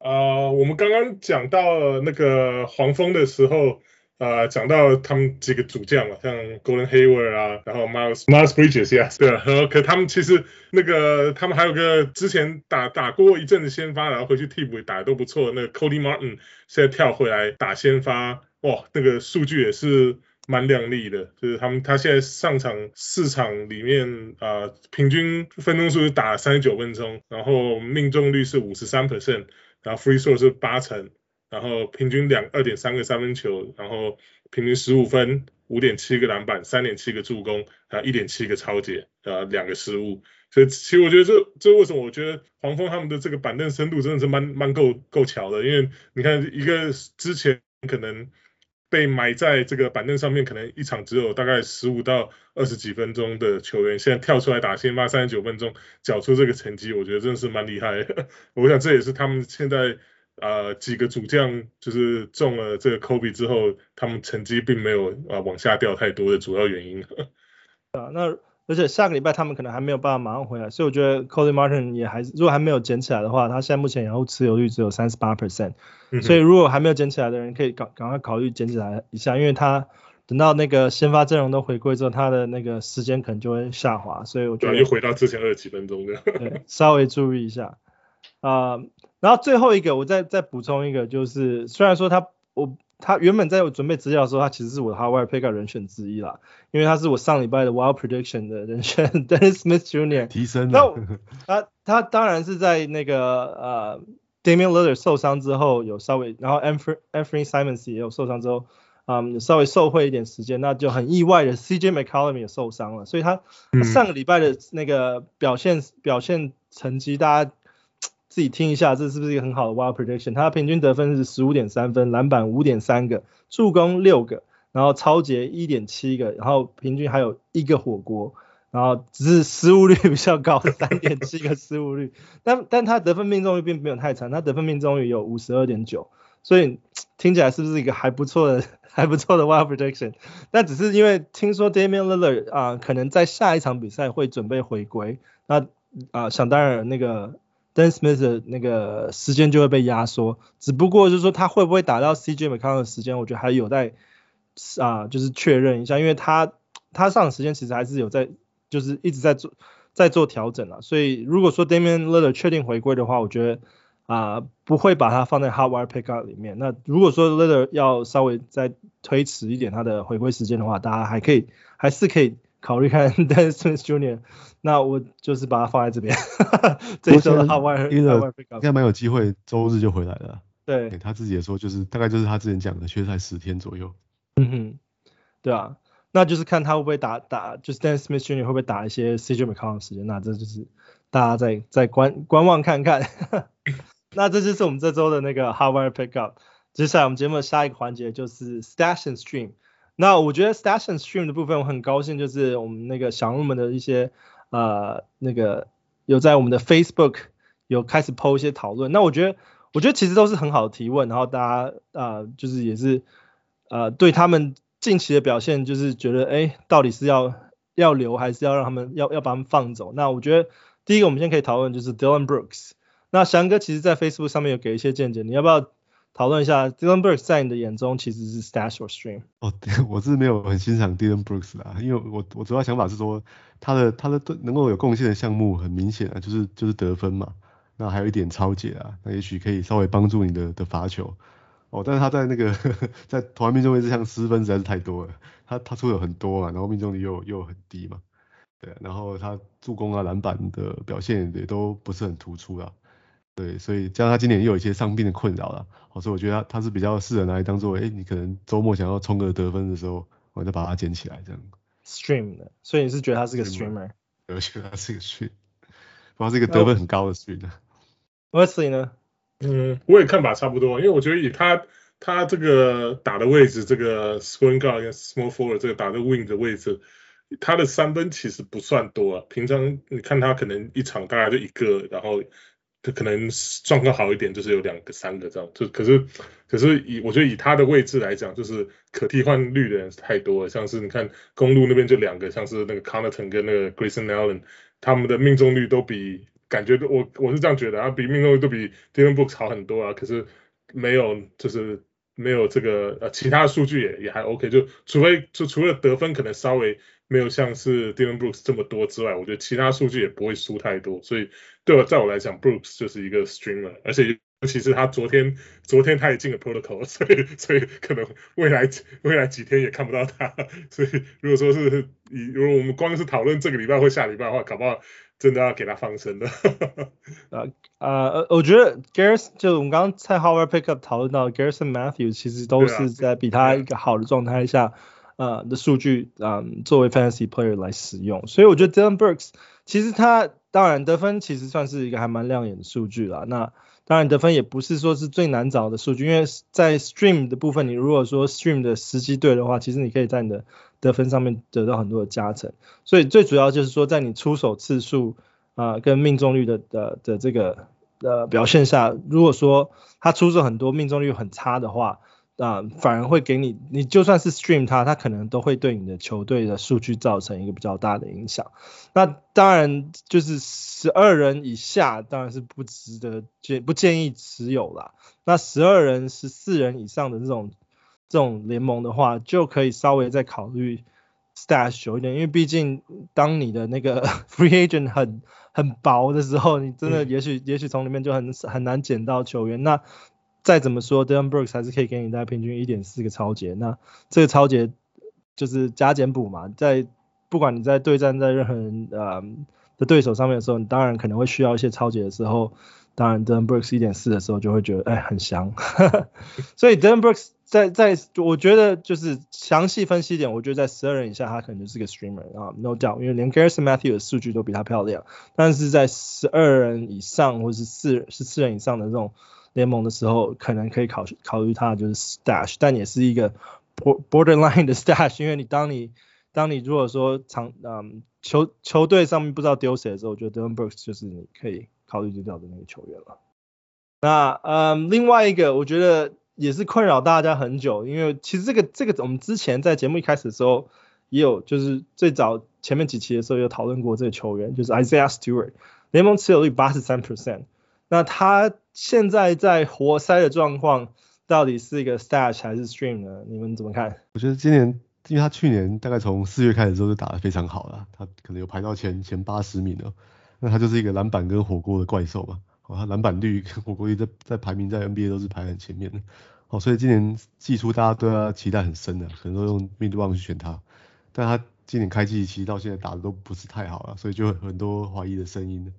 呃，我们刚刚讲到那个黄蜂的时候。呃，讲到他们几个主将嘛，像 Golden Hayward 啊，然后 Miles Miles Bridges 呀，对，然后可他们其实那个他们还有个之前打打过一阵子先发，然后回去替补打得都不错，那个 Cody Martin 现在跳回来打先发，哇，那个数据也是蛮亮丽的，就是他们他现在上场四场里面啊，平均分钟数是打三十九分钟，然后命中率是五十三 percent，然后 free throw 是八成。然后平均两二点三个三分球，然后平均十五分，五点七个篮板，三点七个助攻，还有一点七个抄截，呃，两个失误。所以其实我觉得这这为什么我觉得黄蜂他们的这个板凳深度真的是蛮蛮够够强的，因为你看一个之前可能被埋在这个板凳上面，可能一场只有大概十五到二十几分钟的球员，现在跳出来打先发三十九分钟，缴出这个成绩，我觉得真的是蛮厉害。我想这也是他们现在。呃，几个主将就是中了这个 Kobe 之后，他们成绩并没有啊、呃、往下掉太多的主要原因。啊，那而且下个礼拜他们可能还没有办法马上回来，所以我觉得 Cody Martin 也还是，如果还没有捡起来的话，他现在目前然后持有率只有三十八 percent，所以如果还没有捡起来的人，可以赶赶快考虑捡起来一下，因为他等到那个先发阵容都回归之后，他的那个时间可能就会下滑，所以我觉得又回到之前二十几分钟的。对，稍微注意一下啊。呃然后最后一个，我再再补充一个，就是虽然说他我他原本在我准备资料的时候，他其实是我的 Hot Wire Pickup 人选之一啦，因为他是我上礼拜的 Wild Prediction 的 人选，Dennis Smith Jr. 提升。那他他当然是在那个呃 Damian Lillard 受伤之后有稍微，然后 Anfernee Simons 也有受伤之后，嗯，稍微受惠一点时间，那就很意外的 CJ McCollum 也受伤了，所以他上个礼拜的那个表现、嗯、表现成绩大家。自己听一下，这是不是一个很好的 wild prediction？他平均得分是十五点三分，篮板五点三个，助攻六个，然后抄截一点七个，然后平均还有一个火锅，然后只是失误率比较高，三点七个失误率。但但他得分命中率并没有太差，他得分命中率有五十二点九，所以听起来是不是一个还不错的 还不错的 wild prediction？但只是因为听说 Damian Lillard 啊、可能在下一场比赛会准备回归，那啊、想当然那个。Dennis Smith 的那个时间就会被压缩，只不过就是说他会不会打到 CJ McCollum 的时间，我觉得还有待啊，就是确认一下，因为他他上的时间其实还是有在，就是一直在做在做调整啊，所以如果说 Damian Lillard 确定回归的话，我觉得啊不会把它放在 Hot Wire Pickup 里面。那如果说 Lillard 要稍微再推迟一点他的回归时间的话，大家还可以还是可以。考虑看 Smith Jr.，那我就是把它放在这边。这一周的 Hot Wire 应该蛮有机会，周日就回来了。对，他自己也说，就是大概就是他之前讲的，缺赛十天左右。嗯哼，对啊，那就是看他会不会打打，就是 Smith Jr. 会不会打一些 CJ McCollum 的时间，那这就是大家再再观观望看看。那这就是我们这周的那个 Hot Wire Pickup。接下来我们节目的下一个环节就是 Stash and Stream。那我觉得 Station Stream 的部分，我很高兴，就是我们那个小鹿们的一些呃那个有在我们的 Facebook 有开始 PO 一些讨论。那我觉得我觉得其实都是很好的提问，然后大家啊、就是也是呃对他们近期的表现，就是觉得哎到底是要要留还是要让他们要要把他们放走？那我觉得第一个我们先可以讨论就是 Dylan Brooks。那翔哥其实在 Facebook 上面有给一些见解，你要不要？讨论一下，Dillon Brooks 在你的眼中其实是 Stash or Stream？哦，我是没有很欣赏 Dillon Brooks 啊，因为我我主要想法是说，他的他的能够有贡献的项目很明显啊，就是就是得分嘛，那还有一点抄截啊，那也许可以稍微帮助你的的罚球。哦，但是他在那个呵呵 在投篮命中率这项失分实在是太多了，他他出手很多嘛，然后命中率又又很低嘛，对，然后他助攻啊篮板的表现也都不是很突出啊。对，所以加上他今年又有一些伤病的困扰了，所以我觉得他他是比较适合拿来当做，哎，你可能周末想要冲个得分的时候，我再把它捡起来这样。stream 的，所以你是觉得他是个 streamer？我觉得他是个 stream，不，他是一个得分很高的 stream。Wesley 呢？嗯，我也看法差不多，因为我觉得以他他这个打的位置，这个 swing guard 跟 small forward 这个打的 wing 的位置，他的三分其实不算多啊。平常你看他可能一场大概就一个，然后他可能状况好一点就是有两个、三个这样。就可是可是以我觉得以他的位置来讲，就是可替换率的人太多了。像是你看公路那边就两个，像是那个 Connaughton 跟那个 Grayson Allen，他们的命中率都比。感觉我我是这样觉得啊，比命中率都比 Dillon Brooks 好很多啊，可是没有就是没有这个呃其他数据也也还 OK，就除非就除了得分可能稍微没有像是 Dylan Brooks 这么多之外，我觉得其他数据也不会输太多，所以对我在我来讲 Brooks 就是一个 streamer，而且尤其是他昨天昨天他也进了 protocol，所以所以可能未来未来几天也看不到他，所以如果说是以如果我们光是讨论这个礼拜或下礼拜的话，搞不好。真的要给他放生的。呃 呃，我觉得 Garrison 就我们刚刚在 Howard Pickup 讨论到 Garrison Matthews 其实都是在比他一个好的状态下，呃的数据，嗯，作为 Fantasy Player 来使用。所以我觉得 Dillon Brooks 其实他当然得分其实算是一个还蛮亮眼的数据啦。那当然得分也不是说是最难找的数据，因为在 Stream 的部分，你如果说 Stream 的时机对的话，其实你可以在你的得分上面得到很多的加成，所以最主要就是说，在你出手次数啊、跟命中率的的的这个呃表现下，如果说他出手很多，命中率很差的话，啊、反而会给你，你就算是 stream 他，他可能都会对你的球队的数据造成一个比较大的影响。那当然就是十二人以下当然是不值得建不建议持有啦。那十二人、十四人以上的这种。这种联盟的话，就可以稍微再考虑 stash 久一点，因为毕竟当你的那个 free agent 很很薄的时候，你真的也许、嗯、也许从里面就很很难捡到球员。那再怎么说，Dillon Brooks 还是可以给你带平均一点四个超节。那这个超节就是加减补嘛，在不管你在对战在任何人呃的对手上面的时候，你当然可能会需要一些超节的时候，当然 Dillon Brooks 一点四的时候就会觉得哎很香。所以 Dillon Brooks 在在，我觉得就是详细分析一点，我觉得在十二人以下，他可能就是个 streamer 啊，no doubt，因为连 Garrison Matthew 的数据都比他漂亮。但是在十二人以上或是四十四人以上的这种联盟的时候，可能可以考考虑他就是 stash，但也是一个 borderline 的 stash，因为你当你当你如果说场嗯球球队上面不知道丢谁的时候，我觉得 Dylan Brooks 就是你可以考虑丢掉的那个球员了。那嗯另外一个我觉得。也是困扰大家很久，因为其实这个这个我们之前在节目一开始的时候也有，就是最早前面几期的时候有讨论过这个球员，就是 Isaiah Stewart，联盟持有率八十三 percent，那他现在在活塞的状况到底是一个 stash 还是 stream 呢？你们怎么看？我觉得今年，因为他去年大概从四月开始之后就打得非常好了，他可能有排到前前八十名了，那他就是一个篮板跟火锅的怪兽吧。哦，他篮板率跟火锅率在在排名在 NBA 都是排很前面的。哦，所以今年季初大家对他期待很深的，可能都用 mid round 去选他。但他今年开季其实到现在打的都不是太好了，所以就很多怀疑的声音。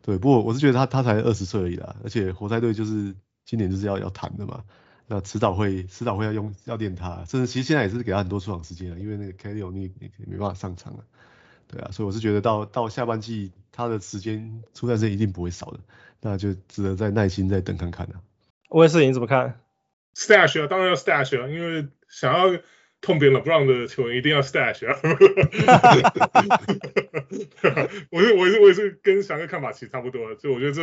对，不过我是觉得他他才二十岁而已啦，而且活塞队就是今年就是要要谈的嘛，那迟早会迟早会要用要练他，甚至其实现在也是给他很多出场时间了，因为那个 Kelly Olynyk 你没办法上场了。对啊，所以我是觉得到到下半季他的时间出赛时间一定不会少的。那就值得再耐心再等看看了。我也是，你怎么看？Stash 啊，当然要 Stash 啊，因为想要痛扁 LeBron 的球员一定要 Stash 啊。我是我是我是跟翔哥看法其实差不多，就我觉得这，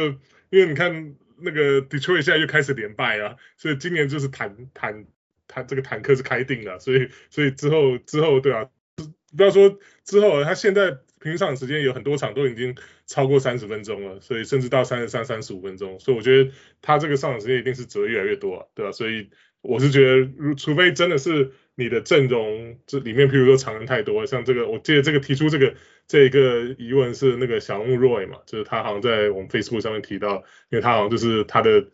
因为你看那个 Detroit 现在又开始连败啊，所以今年就是坦坦坦这个坦克是开定了，所以所以之后之后对啊，不要说之后他现在。平均上场时间有很多场都已经超过三十分钟了，所以甚至到三十三、三十五分钟，所以我觉得他这个上场时间一定是只会越来越多啊，对吧？所以我是觉得，如除非真的是你的阵容这里面，譬如说长人太多，像这个，我记得这个提出这个这个疑问是那个小木 Roy 嘛，就是他好像在我们 Facebook 上面提到，因为他好像就是他的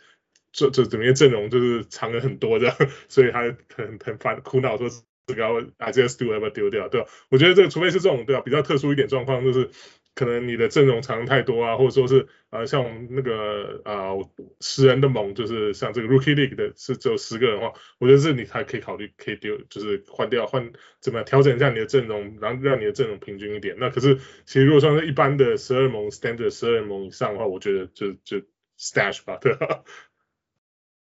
这这整个阵容就是长人很多这样，所以他很很烦苦恼说。这个 Isaiah Stewart 要不要丢掉？对吧？我觉得这个除非是这种对吧，比较特殊一点状况，就是可能你的阵容长太多啊，或者说是呃像我们那个啊十人的盟，就是像这个 Rookie League 的是只有十个人的话，我觉得这你还可以考虑可以丢，就是换掉换怎么样调整一下你的阵容，然后让你的阵容平均一点。那可是其实如果说是一般的十二盟 Standard 十二人盟以上的话，我觉得就就 Stash 吧，对吧？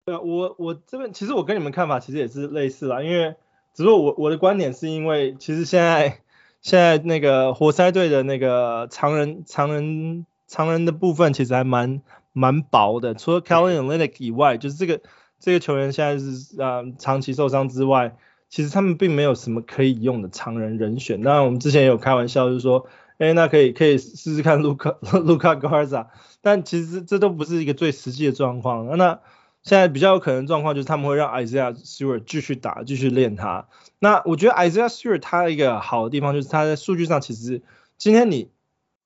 对啊，我我这边其实我跟你们看法其实也是类似啦，因为只是我我的观点是因为其实现在 现在那个活塞队的那个常人常人常人的部分其实还蛮蛮薄的，除了 Kelly Olynyk 以外，就是这个这个球员现在是啊、呃、长期受伤之外，其实他们并没有什么可以用的常人人选。当然我们之前也有开玩笑，就是说，哎，那可以可以试试看 Luka Luka Garza，但其实这都不是一个最实际的状况。那现在比较有可能状况就是他们会让 Isaiah Stewart 继续打，继续练他。那我觉得 Isaiah Stewart 他一个好的地方就是他在数据上其实今天你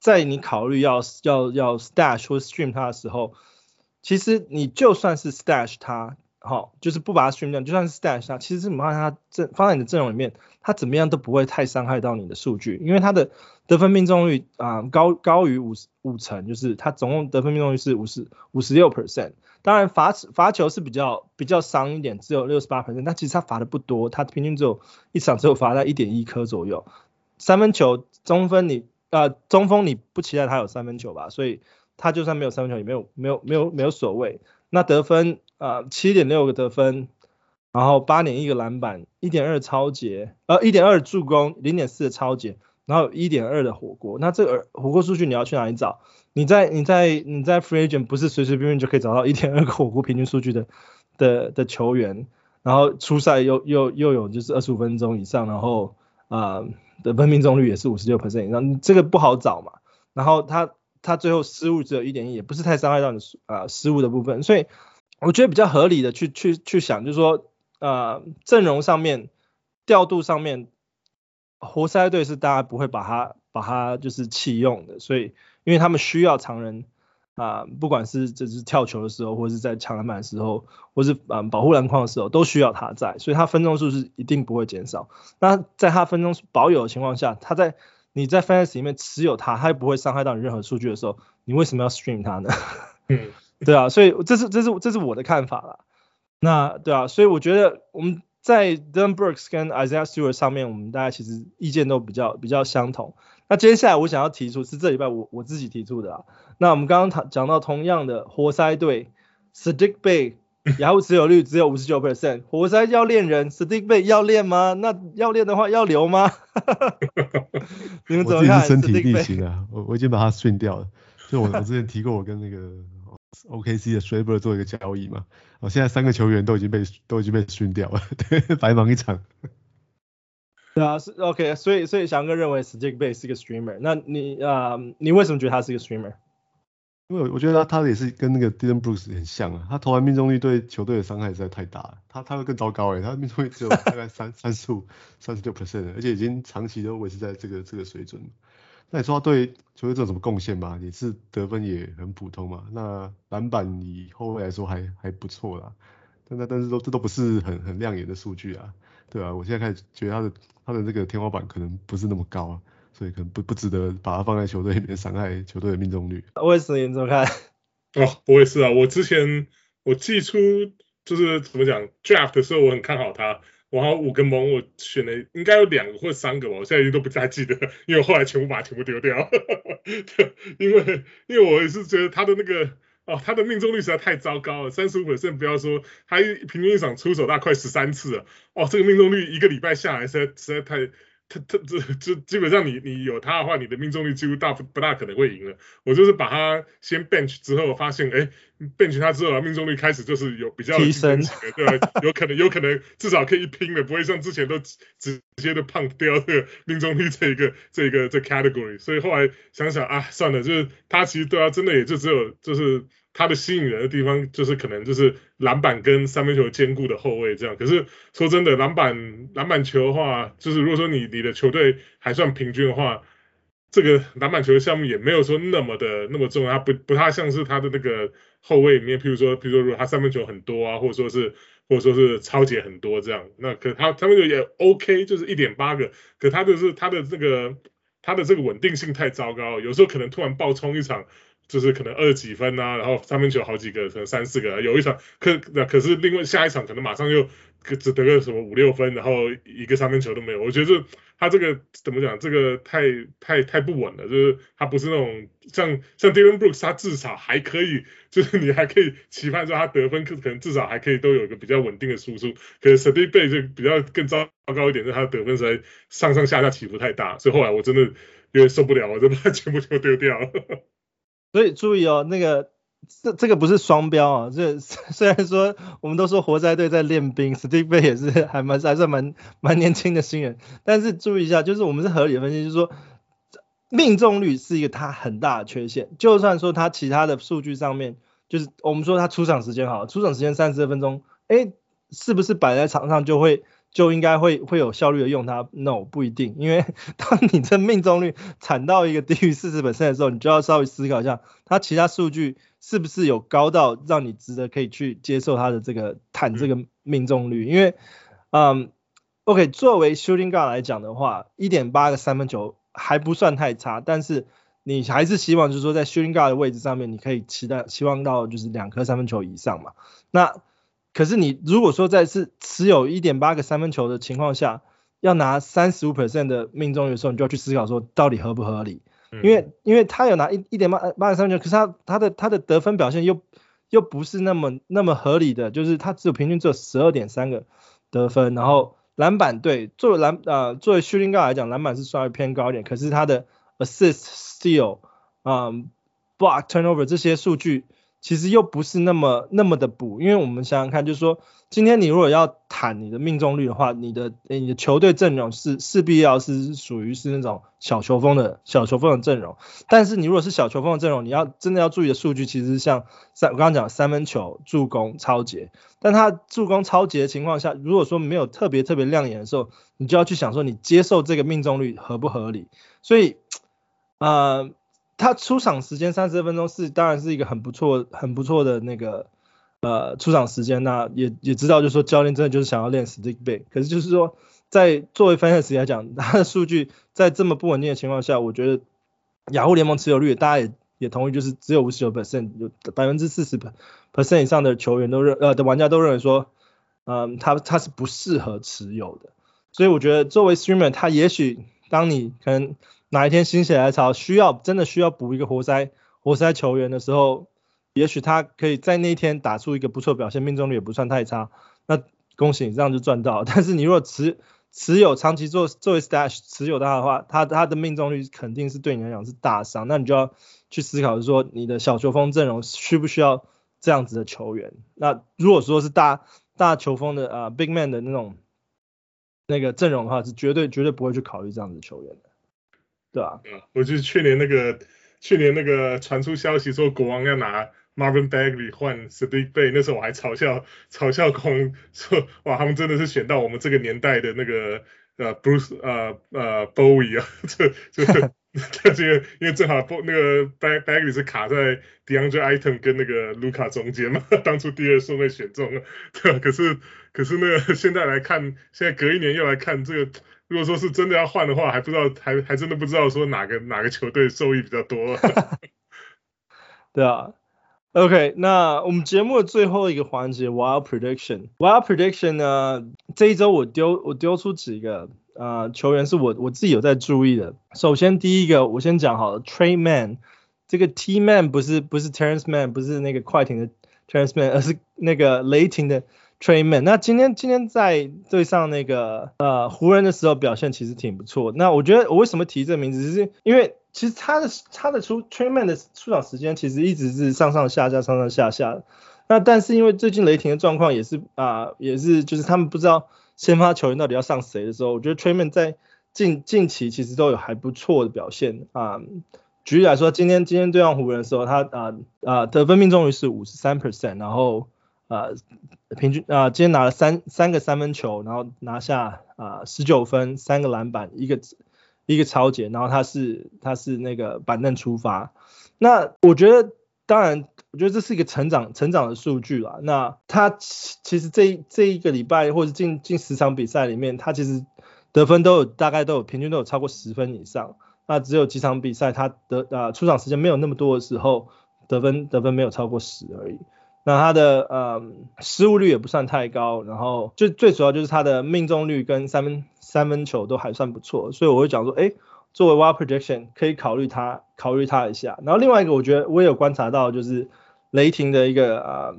在你考虑要要要 stash 或 stream 他的时候，其实你就算是 stash 他，好，就是不把他 stream 掉，就算是 stash 他，其实是放在他阵放在你的阵容里面，他怎么样都不会太伤害到你的数据，因为他的得分命中率啊、高高于五十五成，就是他总共得分命中率是五十五十六 percent。当然罚罚球是比较比较伤一点，只有六十八分，但其实他罚的不多，他平均只有一场只有罚在一点一颗左右。三分球中分你呃中锋你不期待他有三分球吧，所以他就算没有三分球也没有没有没有没有所谓。那得分啊七点六个得分，然后八点一个篮板，一点二超截，呃一点二助攻，零点四的超截，然后一点二的火锅。那这个火锅数据你要去哪里找？你在你在你在 free agent 不是随随便便就可以找到一点二个火锅平均数据的的的球员，然后初赛又又又有就是二十五分钟以上，然后啊、呃、得分命中率也是五十六 percent 以上，这个不好找嘛。然后他他最后失误只有一点一，也不是太伤害到你啊、失误的部分，所以我觉得比较合理的去去去想，就是说呃阵容上面调度上面，活塞队是大家不会把他把他就是弃用的，所以。因为他们需要常人啊、不管是这是跳球的时候，或是在抢篮板的时候，或是啊、保护篮筐的时候，都需要他在，所以他分钟数是一定不会减少。那在他分钟保有的情况下，他在你在 Fantasy 里面持有它，它又不会伤害到你任何数据的时候，你为什么要 Stream 它呢？嗯，对啊，所以这是这是这是我的看法啦。那对啊，所以我觉得我们在 Brooks 跟 Isaiah Stewart 上面，我们大家其实意见都比较比较相同。那接下来我想要提出是这礼拜我我自己提出的啊。那我们刚刚讲到同样的活塞队，Saddiq Bey 雅虎持有率只有五十九 percent，活塞要练人，Stick Bay 要练吗？那要练的话要留吗？你们怎么看？身体力行啊，我我已经把他训掉了。就我我之前提过，我跟那个 OKC 的 Schroeder 做一个交易嘛，我现在三个球员都已经被都已经被训掉了，对，白忙一场。对啊，是 OK，所以所以翔哥认为 Stick Bay 是一个 streamer，那你啊、呃，你为什么觉得他是一个 streamer？因为我觉得他他也是跟那个 Dillon Brooks 很像啊，他投篮命中率对球队的伤害实在太大了，他他会更糟糕诶，他命中率只有大概三三十五、三十六 percent，而且已经长期都维持在这个这个水准。那你说他对球队做什么贡献吧？也是得分也很普通嘛，那篮板以后卫来说还还不错啦，但但但是都这都不是很很亮眼的数据啊。对啊，我现在开始觉得他的他的这个天花板可能不是那么高啊，所以可能不不值得把他放在球队里面伤害球队的命中率。我也是，你怎么看？哦，我也是啊，我之前我寄出就是怎么讲 draft 的时候，我很看好他，我好像五个盟我选了应该有两个或三个吧，我现在已经都不太记得，因为我后来全部把它全部丢掉，因为因为我也是觉得他的那个。哦，他的命中率实在太糟糕了，三十五 percent，不要说，他平均一场出手大概快十三次了。哦，这个命中率一个礼拜下来实在实在太，他他这这基本上你你有他的话，你的命中率几乎大不不大可能会赢了。我就是把他先 bench 之后，发现哎，bench 他之后命中率开始就是有比较提升，对吧？有可能有可能至少可以拼了，不会像之前都直接的胖掉这个命中率这一个这一个这 category。所以后来想想啊，算了，就是他其实对他真的也就只有就是。他的吸引人的地方就是可能就是篮板跟三分球兼顾的后卫这样，可是说真的，篮板篮板球的话，就是如果说你你的球队还算平均的话，这个篮板球的项目也没有说那么的那么重要，他不不太像是他的那个后卫里面，譬如说譬如说如果他三分球很多啊，或者说是或者说是抄截很多这样，那可他三分球也 OK，就是一点八个，可他就是他的这个。他的这个稳定性太糟糕，有时候可能突然爆冲一场。就是可能二几分呐、啊，然后三分球好几个，可能三四个，有一场可那可是另外下一场可能马上又只得个什么五六分，然后一个三分球都没有。我觉得他这个怎么讲，这个太太太不稳了，就是他不是那种像像 Dillon Brooks，他至少还可以，就是你还可以期盼说他得分可可能至少还可以都有一个比较稳定的输出。可是 Saddiq Bey 就比较更糟糕一点，就是他得分实在上上下下起伏太大，所以后来我真的有点受不了，我就把他全部球丢掉了。所以注意哦，那个这这个不是双标啊，这 虽然说我们都说活塞队在练兵，Saddiq Bey 也是还蛮还算蛮蛮年轻的新人，但是注意一下，就是我们是合理的分析，就是说命中率是一个他很大的缺陷，就算说他其他的数据上面，就是我们说他出场时间好，出场时间三十二分钟，哎，是不是摆在场上就会？就应该会会有效率的用它？No，不一定，因为 当你这命中率惨到一个低于四十本身的时候，你就要稍微思考一下，它其他数据是不是有高到让你值得可以去接受它的这个坦这个命中率？因为，嗯，OK，作为 shooting guard 来讲的话，一点八个三分球还不算太差，但是你还是希望就是说在 shooting guard 的位置上面，你可以期待期望到就是两颗三分球以上嘛？那可是你如果说在是持有一点八个三分球的情况下，要拿三十五 percent 的命中率的时候，你就要去思考说到底合不合理？嗯、因为因为他有拿一一点八八个三分球，可是他他的他的得分表现又又不是那么那么合理的，就是他只有平均只有十二点三个得分，然后篮板对作为篮呃作为 shooting guard 来讲，篮板是稍微偏高一点，可是他的 assist steal 啊、呃、block turnover 这些数据。其实又不是那么那么的补，因为我们想想看，就是说，今天你如果要谈你的命中率的话，你的你的球队阵容是势必要是属于是那种小球风的小球风的阵容。但是你如果是小球风的阵容，你要真的要注意的数据，其实像三我刚刚讲三分球、助攻、抄截。但他助攻、抄截的情况下，如果说没有特别特别亮眼的时候，你就要去想说，你接受这个命中率合不合理？所以，呃。他出场时间三十二分钟是当然是一个很不错很不错的那个呃出场时间，那也也知道就是说教练真的就是想要练 Saddiq Bey，可是就是说在作为 fantasy 来讲，他的数据在这么不稳定的情况下，我觉得雅虎联盟持有率大家也也同意，就是只有五十九 percent，有百分之四十 percent 以上的球员都认呃的玩家都认为说，嗯他他是不适合持有的，所以我觉得作为 streamer，他也许当你可能。哪一天心血来潮，需要真的需要补一个活塞活塞球员的时候，也许他可以在那一天打出一个不错表现，命中率也不算太差，那恭喜你这样就赚到。但是你如果持持有长期做作为 stash 持有他的话，他他的命中率肯定是对你来讲是大伤，那你就要去思考，说你的小球风阵容需不需要这样子的球员？那如果说是大大球风的啊、big man 的那种那个阵容的话，是绝对绝对不会去考虑这样子的球员的。对啊，嗯，我就是去年那个，去年那个传出消息说国王要拿 Marvin Bagley 换 Saddiq Bey，那时候我还嘲笑嘲笑国王说，哇，他们真的是选到我们这个年代的那个呃 Bruce 呃呃 Bowie 啊，这这 这这个因为正好那个 Bag Bagley 是卡在 DeAndre Item 跟那个卢卡中间嘛，当初第二顺位选中了，对啊，可是可是那个现在来看，现在隔一年又来看这个。如果说是真的要换的话，还不知道，还还真的不知道说哪个哪个球队受益比较多。对啊，OK，那我们节目的最后一个环节，Wild Prediction，Wild Prediction 呢，这一周我丢我丢出几个呃球员是我我自己有在注意的。首先第一个我先讲好了，Tre Mann，这个 T Man 不是不是 terrance Man，不是那个快艇的 terrance Mann，而是那个雷霆的。Tre Mann，那今天今天在对上那个呃湖人的时候表现其实挺不错。那我觉得我为什么提这个名字，是因为其实他的他的出 Tre Mann 的出场时间其实一直是上上下下上上下下。那但是因为最近雷霆的状况也是啊、也是就是他们不知道先发球员到底要上谁的时候，我觉得 Tre Mann 在近近期其实都有还不错的表现啊、举例来说，今天今天对上湖人的时候，他啊啊得分命中率是五十三 percent，然后。呃，平均啊、今天拿了三三个三分球，然后拿下啊十九分，三个篮板，一个一个抄截，然后他是他是那个板凳出发。那我觉得，当然，我觉得这是一个成长成长的数据啦。那他其实这这一个礼拜或者近近十场比赛里面，他其实得分都有大概都有平均都有超过十分以上。那只有几场比赛他得啊出场时间没有那么多的时候，得分得分没有超过十而已。那他的呃失误率也不算太高，然后就最主要就是他的命中率跟三分三分球都还算不错，所以我会讲说，哎，作为 wild prediction 可以考虑他考虑他一下。然后另外一个我觉得我也有观察到就是雷霆的一个呃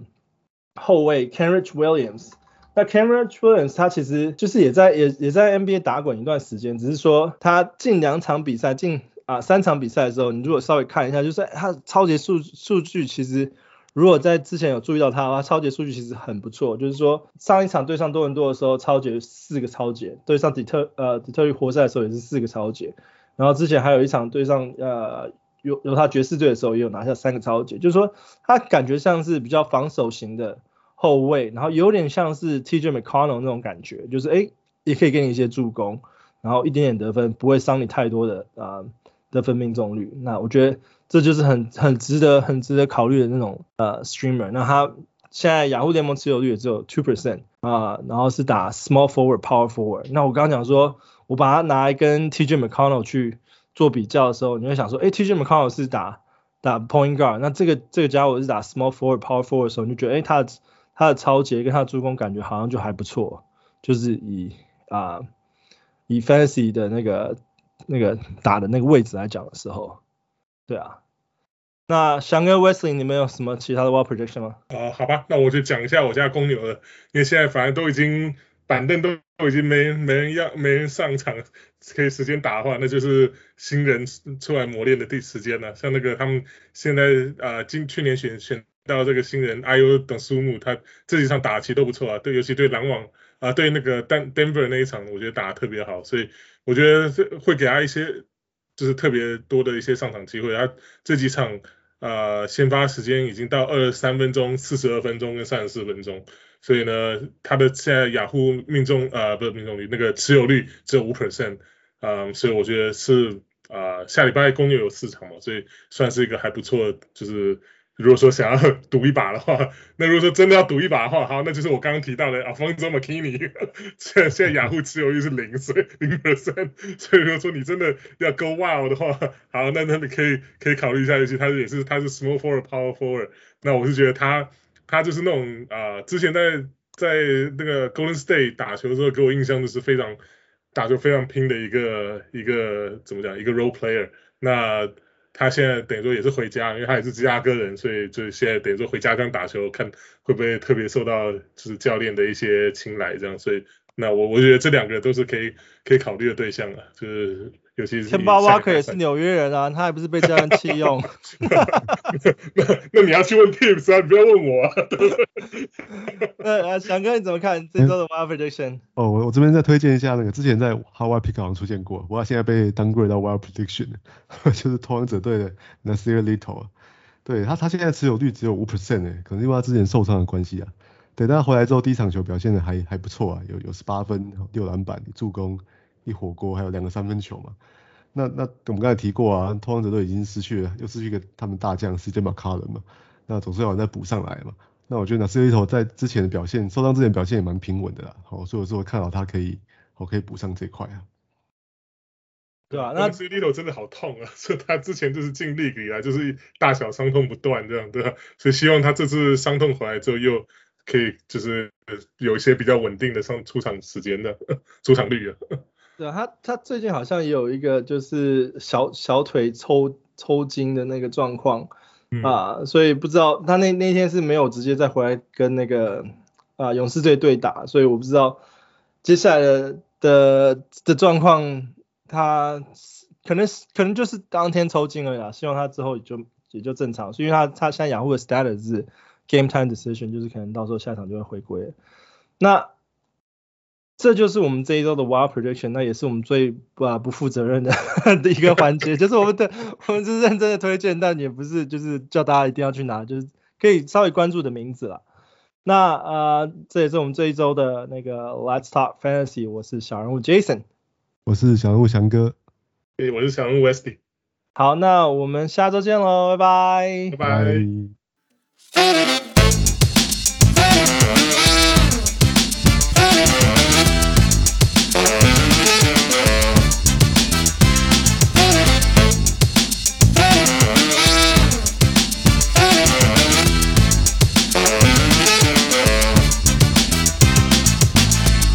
后卫 Kenrich Williams。那 Kenrich Williams 他其实就是也在也也在 NBA 打滚一段时间，只是说他近两场比赛近啊三场比赛的时候，你如果稍微看一下，就是他超级数数据其实。如果在之前有注意到他的话，抄截数据其实很不错。就是说上一场对上多伦多的时候，抄截四个抄截；对上底特呃底特律活塞的时候也是四个抄截。然后之前还有一场对上呃犹犹他爵士队的时候，也有拿下三个抄截。就是说他感觉像是比较防守型的后卫，然后有点像是 TJ McConnell 那种感觉，就是哎也可以给你一些助攻，然后一点点得分，不会伤你太多的啊、呃、得分命中率。那我觉得。这就是很很值得很值得考虑的那种呃 streamer。那他现在雅虎联盟持有率也只有 two percent 啊，然后是打 small forward power forward。那我刚刚讲说，我把它拿来跟 TJ McConnell 去做比较的时候，你会想说，哎，TJ McConnell 是打打 point guard，那这个这个家伙是打 small forward power forward 的时候，你就觉得，哎，他的他的超截跟他的助攻感觉好像就还不错，就是以啊、以 fantasy 的那个那个打的那个位置来讲的时候。对啊，那翔哥 Wesley，你们有什么其他的 wild prediction 吗？啊、好吧，那我就讲一下我家公牛了，因为现在反正都已经板凳都都已经没没人要没人上场，可以时间打的话，那就是新人出来磨练的第时间了。像那个他们现在啊，今、去年选选到这个新人 Ayo Dosunmu，他这几场打其实都不错啊，对，尤其对篮网啊、呃，对那个 Denver 那一场，我觉得打得特别好，所以我觉得这会给他一些。就是特别多的一些上场机会，他这几场呃先发时间已经到二十三分钟、四十二分钟跟三十四分钟，所以呢，他的现在雅虎命中呃不是命中率，那个持有率只有五 percent，啊，所以我觉得是啊、下礼拜公牛有四场嘛，所以算是一个还不错，就是。如果说想要赌一把的话，那如果说真的要赌一把的话，好，那就是我刚刚提到的 Alfonzo McKinnie，现在现在雅虎持有率是零，所以零 percent，所以如果说你真的要 go wild 的话，好，那那你可以可以考虑一下，尤其他也是他是 small forward power forward，那我是觉得他他就是那种啊、之前在在那个 Golden State 打球的时候，给我印象就是非常打球非常拼的一个一个怎么讲一个 role player，那。他现在等于说也是回家，因为他也是芝加哥人，所以就现在等于说回家刚打球，看会不会特别受到就是教练的一些青睐这样，所以那我我觉得这两个都是可以可以考虑的对象啊，就是尤其是。Kemba Walker 也是纽约人啊，他还不是被家人弃用。那 那你要去问 Tibbs 啊，你不要问我啊。那啊，翔哥你怎么看这周的 Wild Prediction？哦，我我这边再推荐一下那个之前在 Howard Pick 好像出现过，不过现在被 downgrade 到 Wild Prediction，就是拓荒者队的 Nassir Little。对他他现在持有率只有五 percent 哎，可能因为他之前受伤的关系啊。对，但他回来之后第一场球表现的还还不错啊，有有十八分、六篮板、助攻、一火锅，还有两个三分球嘛。那那我们刚才提过啊，拓荒者都已经失去了，又失去一个他们大将 CJ McCollum 嘛，那总是要再补上来嘛。那我觉得 Nassir Little 在之前的表现，受伤之前表现也蛮平稳的啦，好，所以我说我看好他可以，我可以补上这块啊。对啊，那 Nassir Little 真的好痛啊，所以他之前就是进 League 以来就是大小伤痛不断这样，对吧？所以希望他这次伤痛回来之后又可以就是有一些比较稳定的上出场时间的 出场率啊。对啊，他他最近好像也有一个就是小小腿抽抽筋的那个状况、嗯、啊，所以不知道他那那天是没有直接再回来跟那个啊勇士队对打，所以我不知道接下来的的的状况，他可能可能就是当天抽筋而已啊，希望他之后也就也就正常，所以他他现在雅虎的 status 是 game time decision，就是可能到时候下场就会回归。那这就是我们这一周的 Wild Prediction，那也是我们最不啊不负责任的 的一个环节，就是我们的我们是认真的推荐，但也不是就是叫大家一定要去拿，就是可以稍微关注的名字了。那呃，这也是我们这一周的那个 Let's Talk Fantasy，我是小人物 Jason，我是小人物翔哥，对，我是小人物 Westy。好，那我们下周见喽，拜拜，拜拜。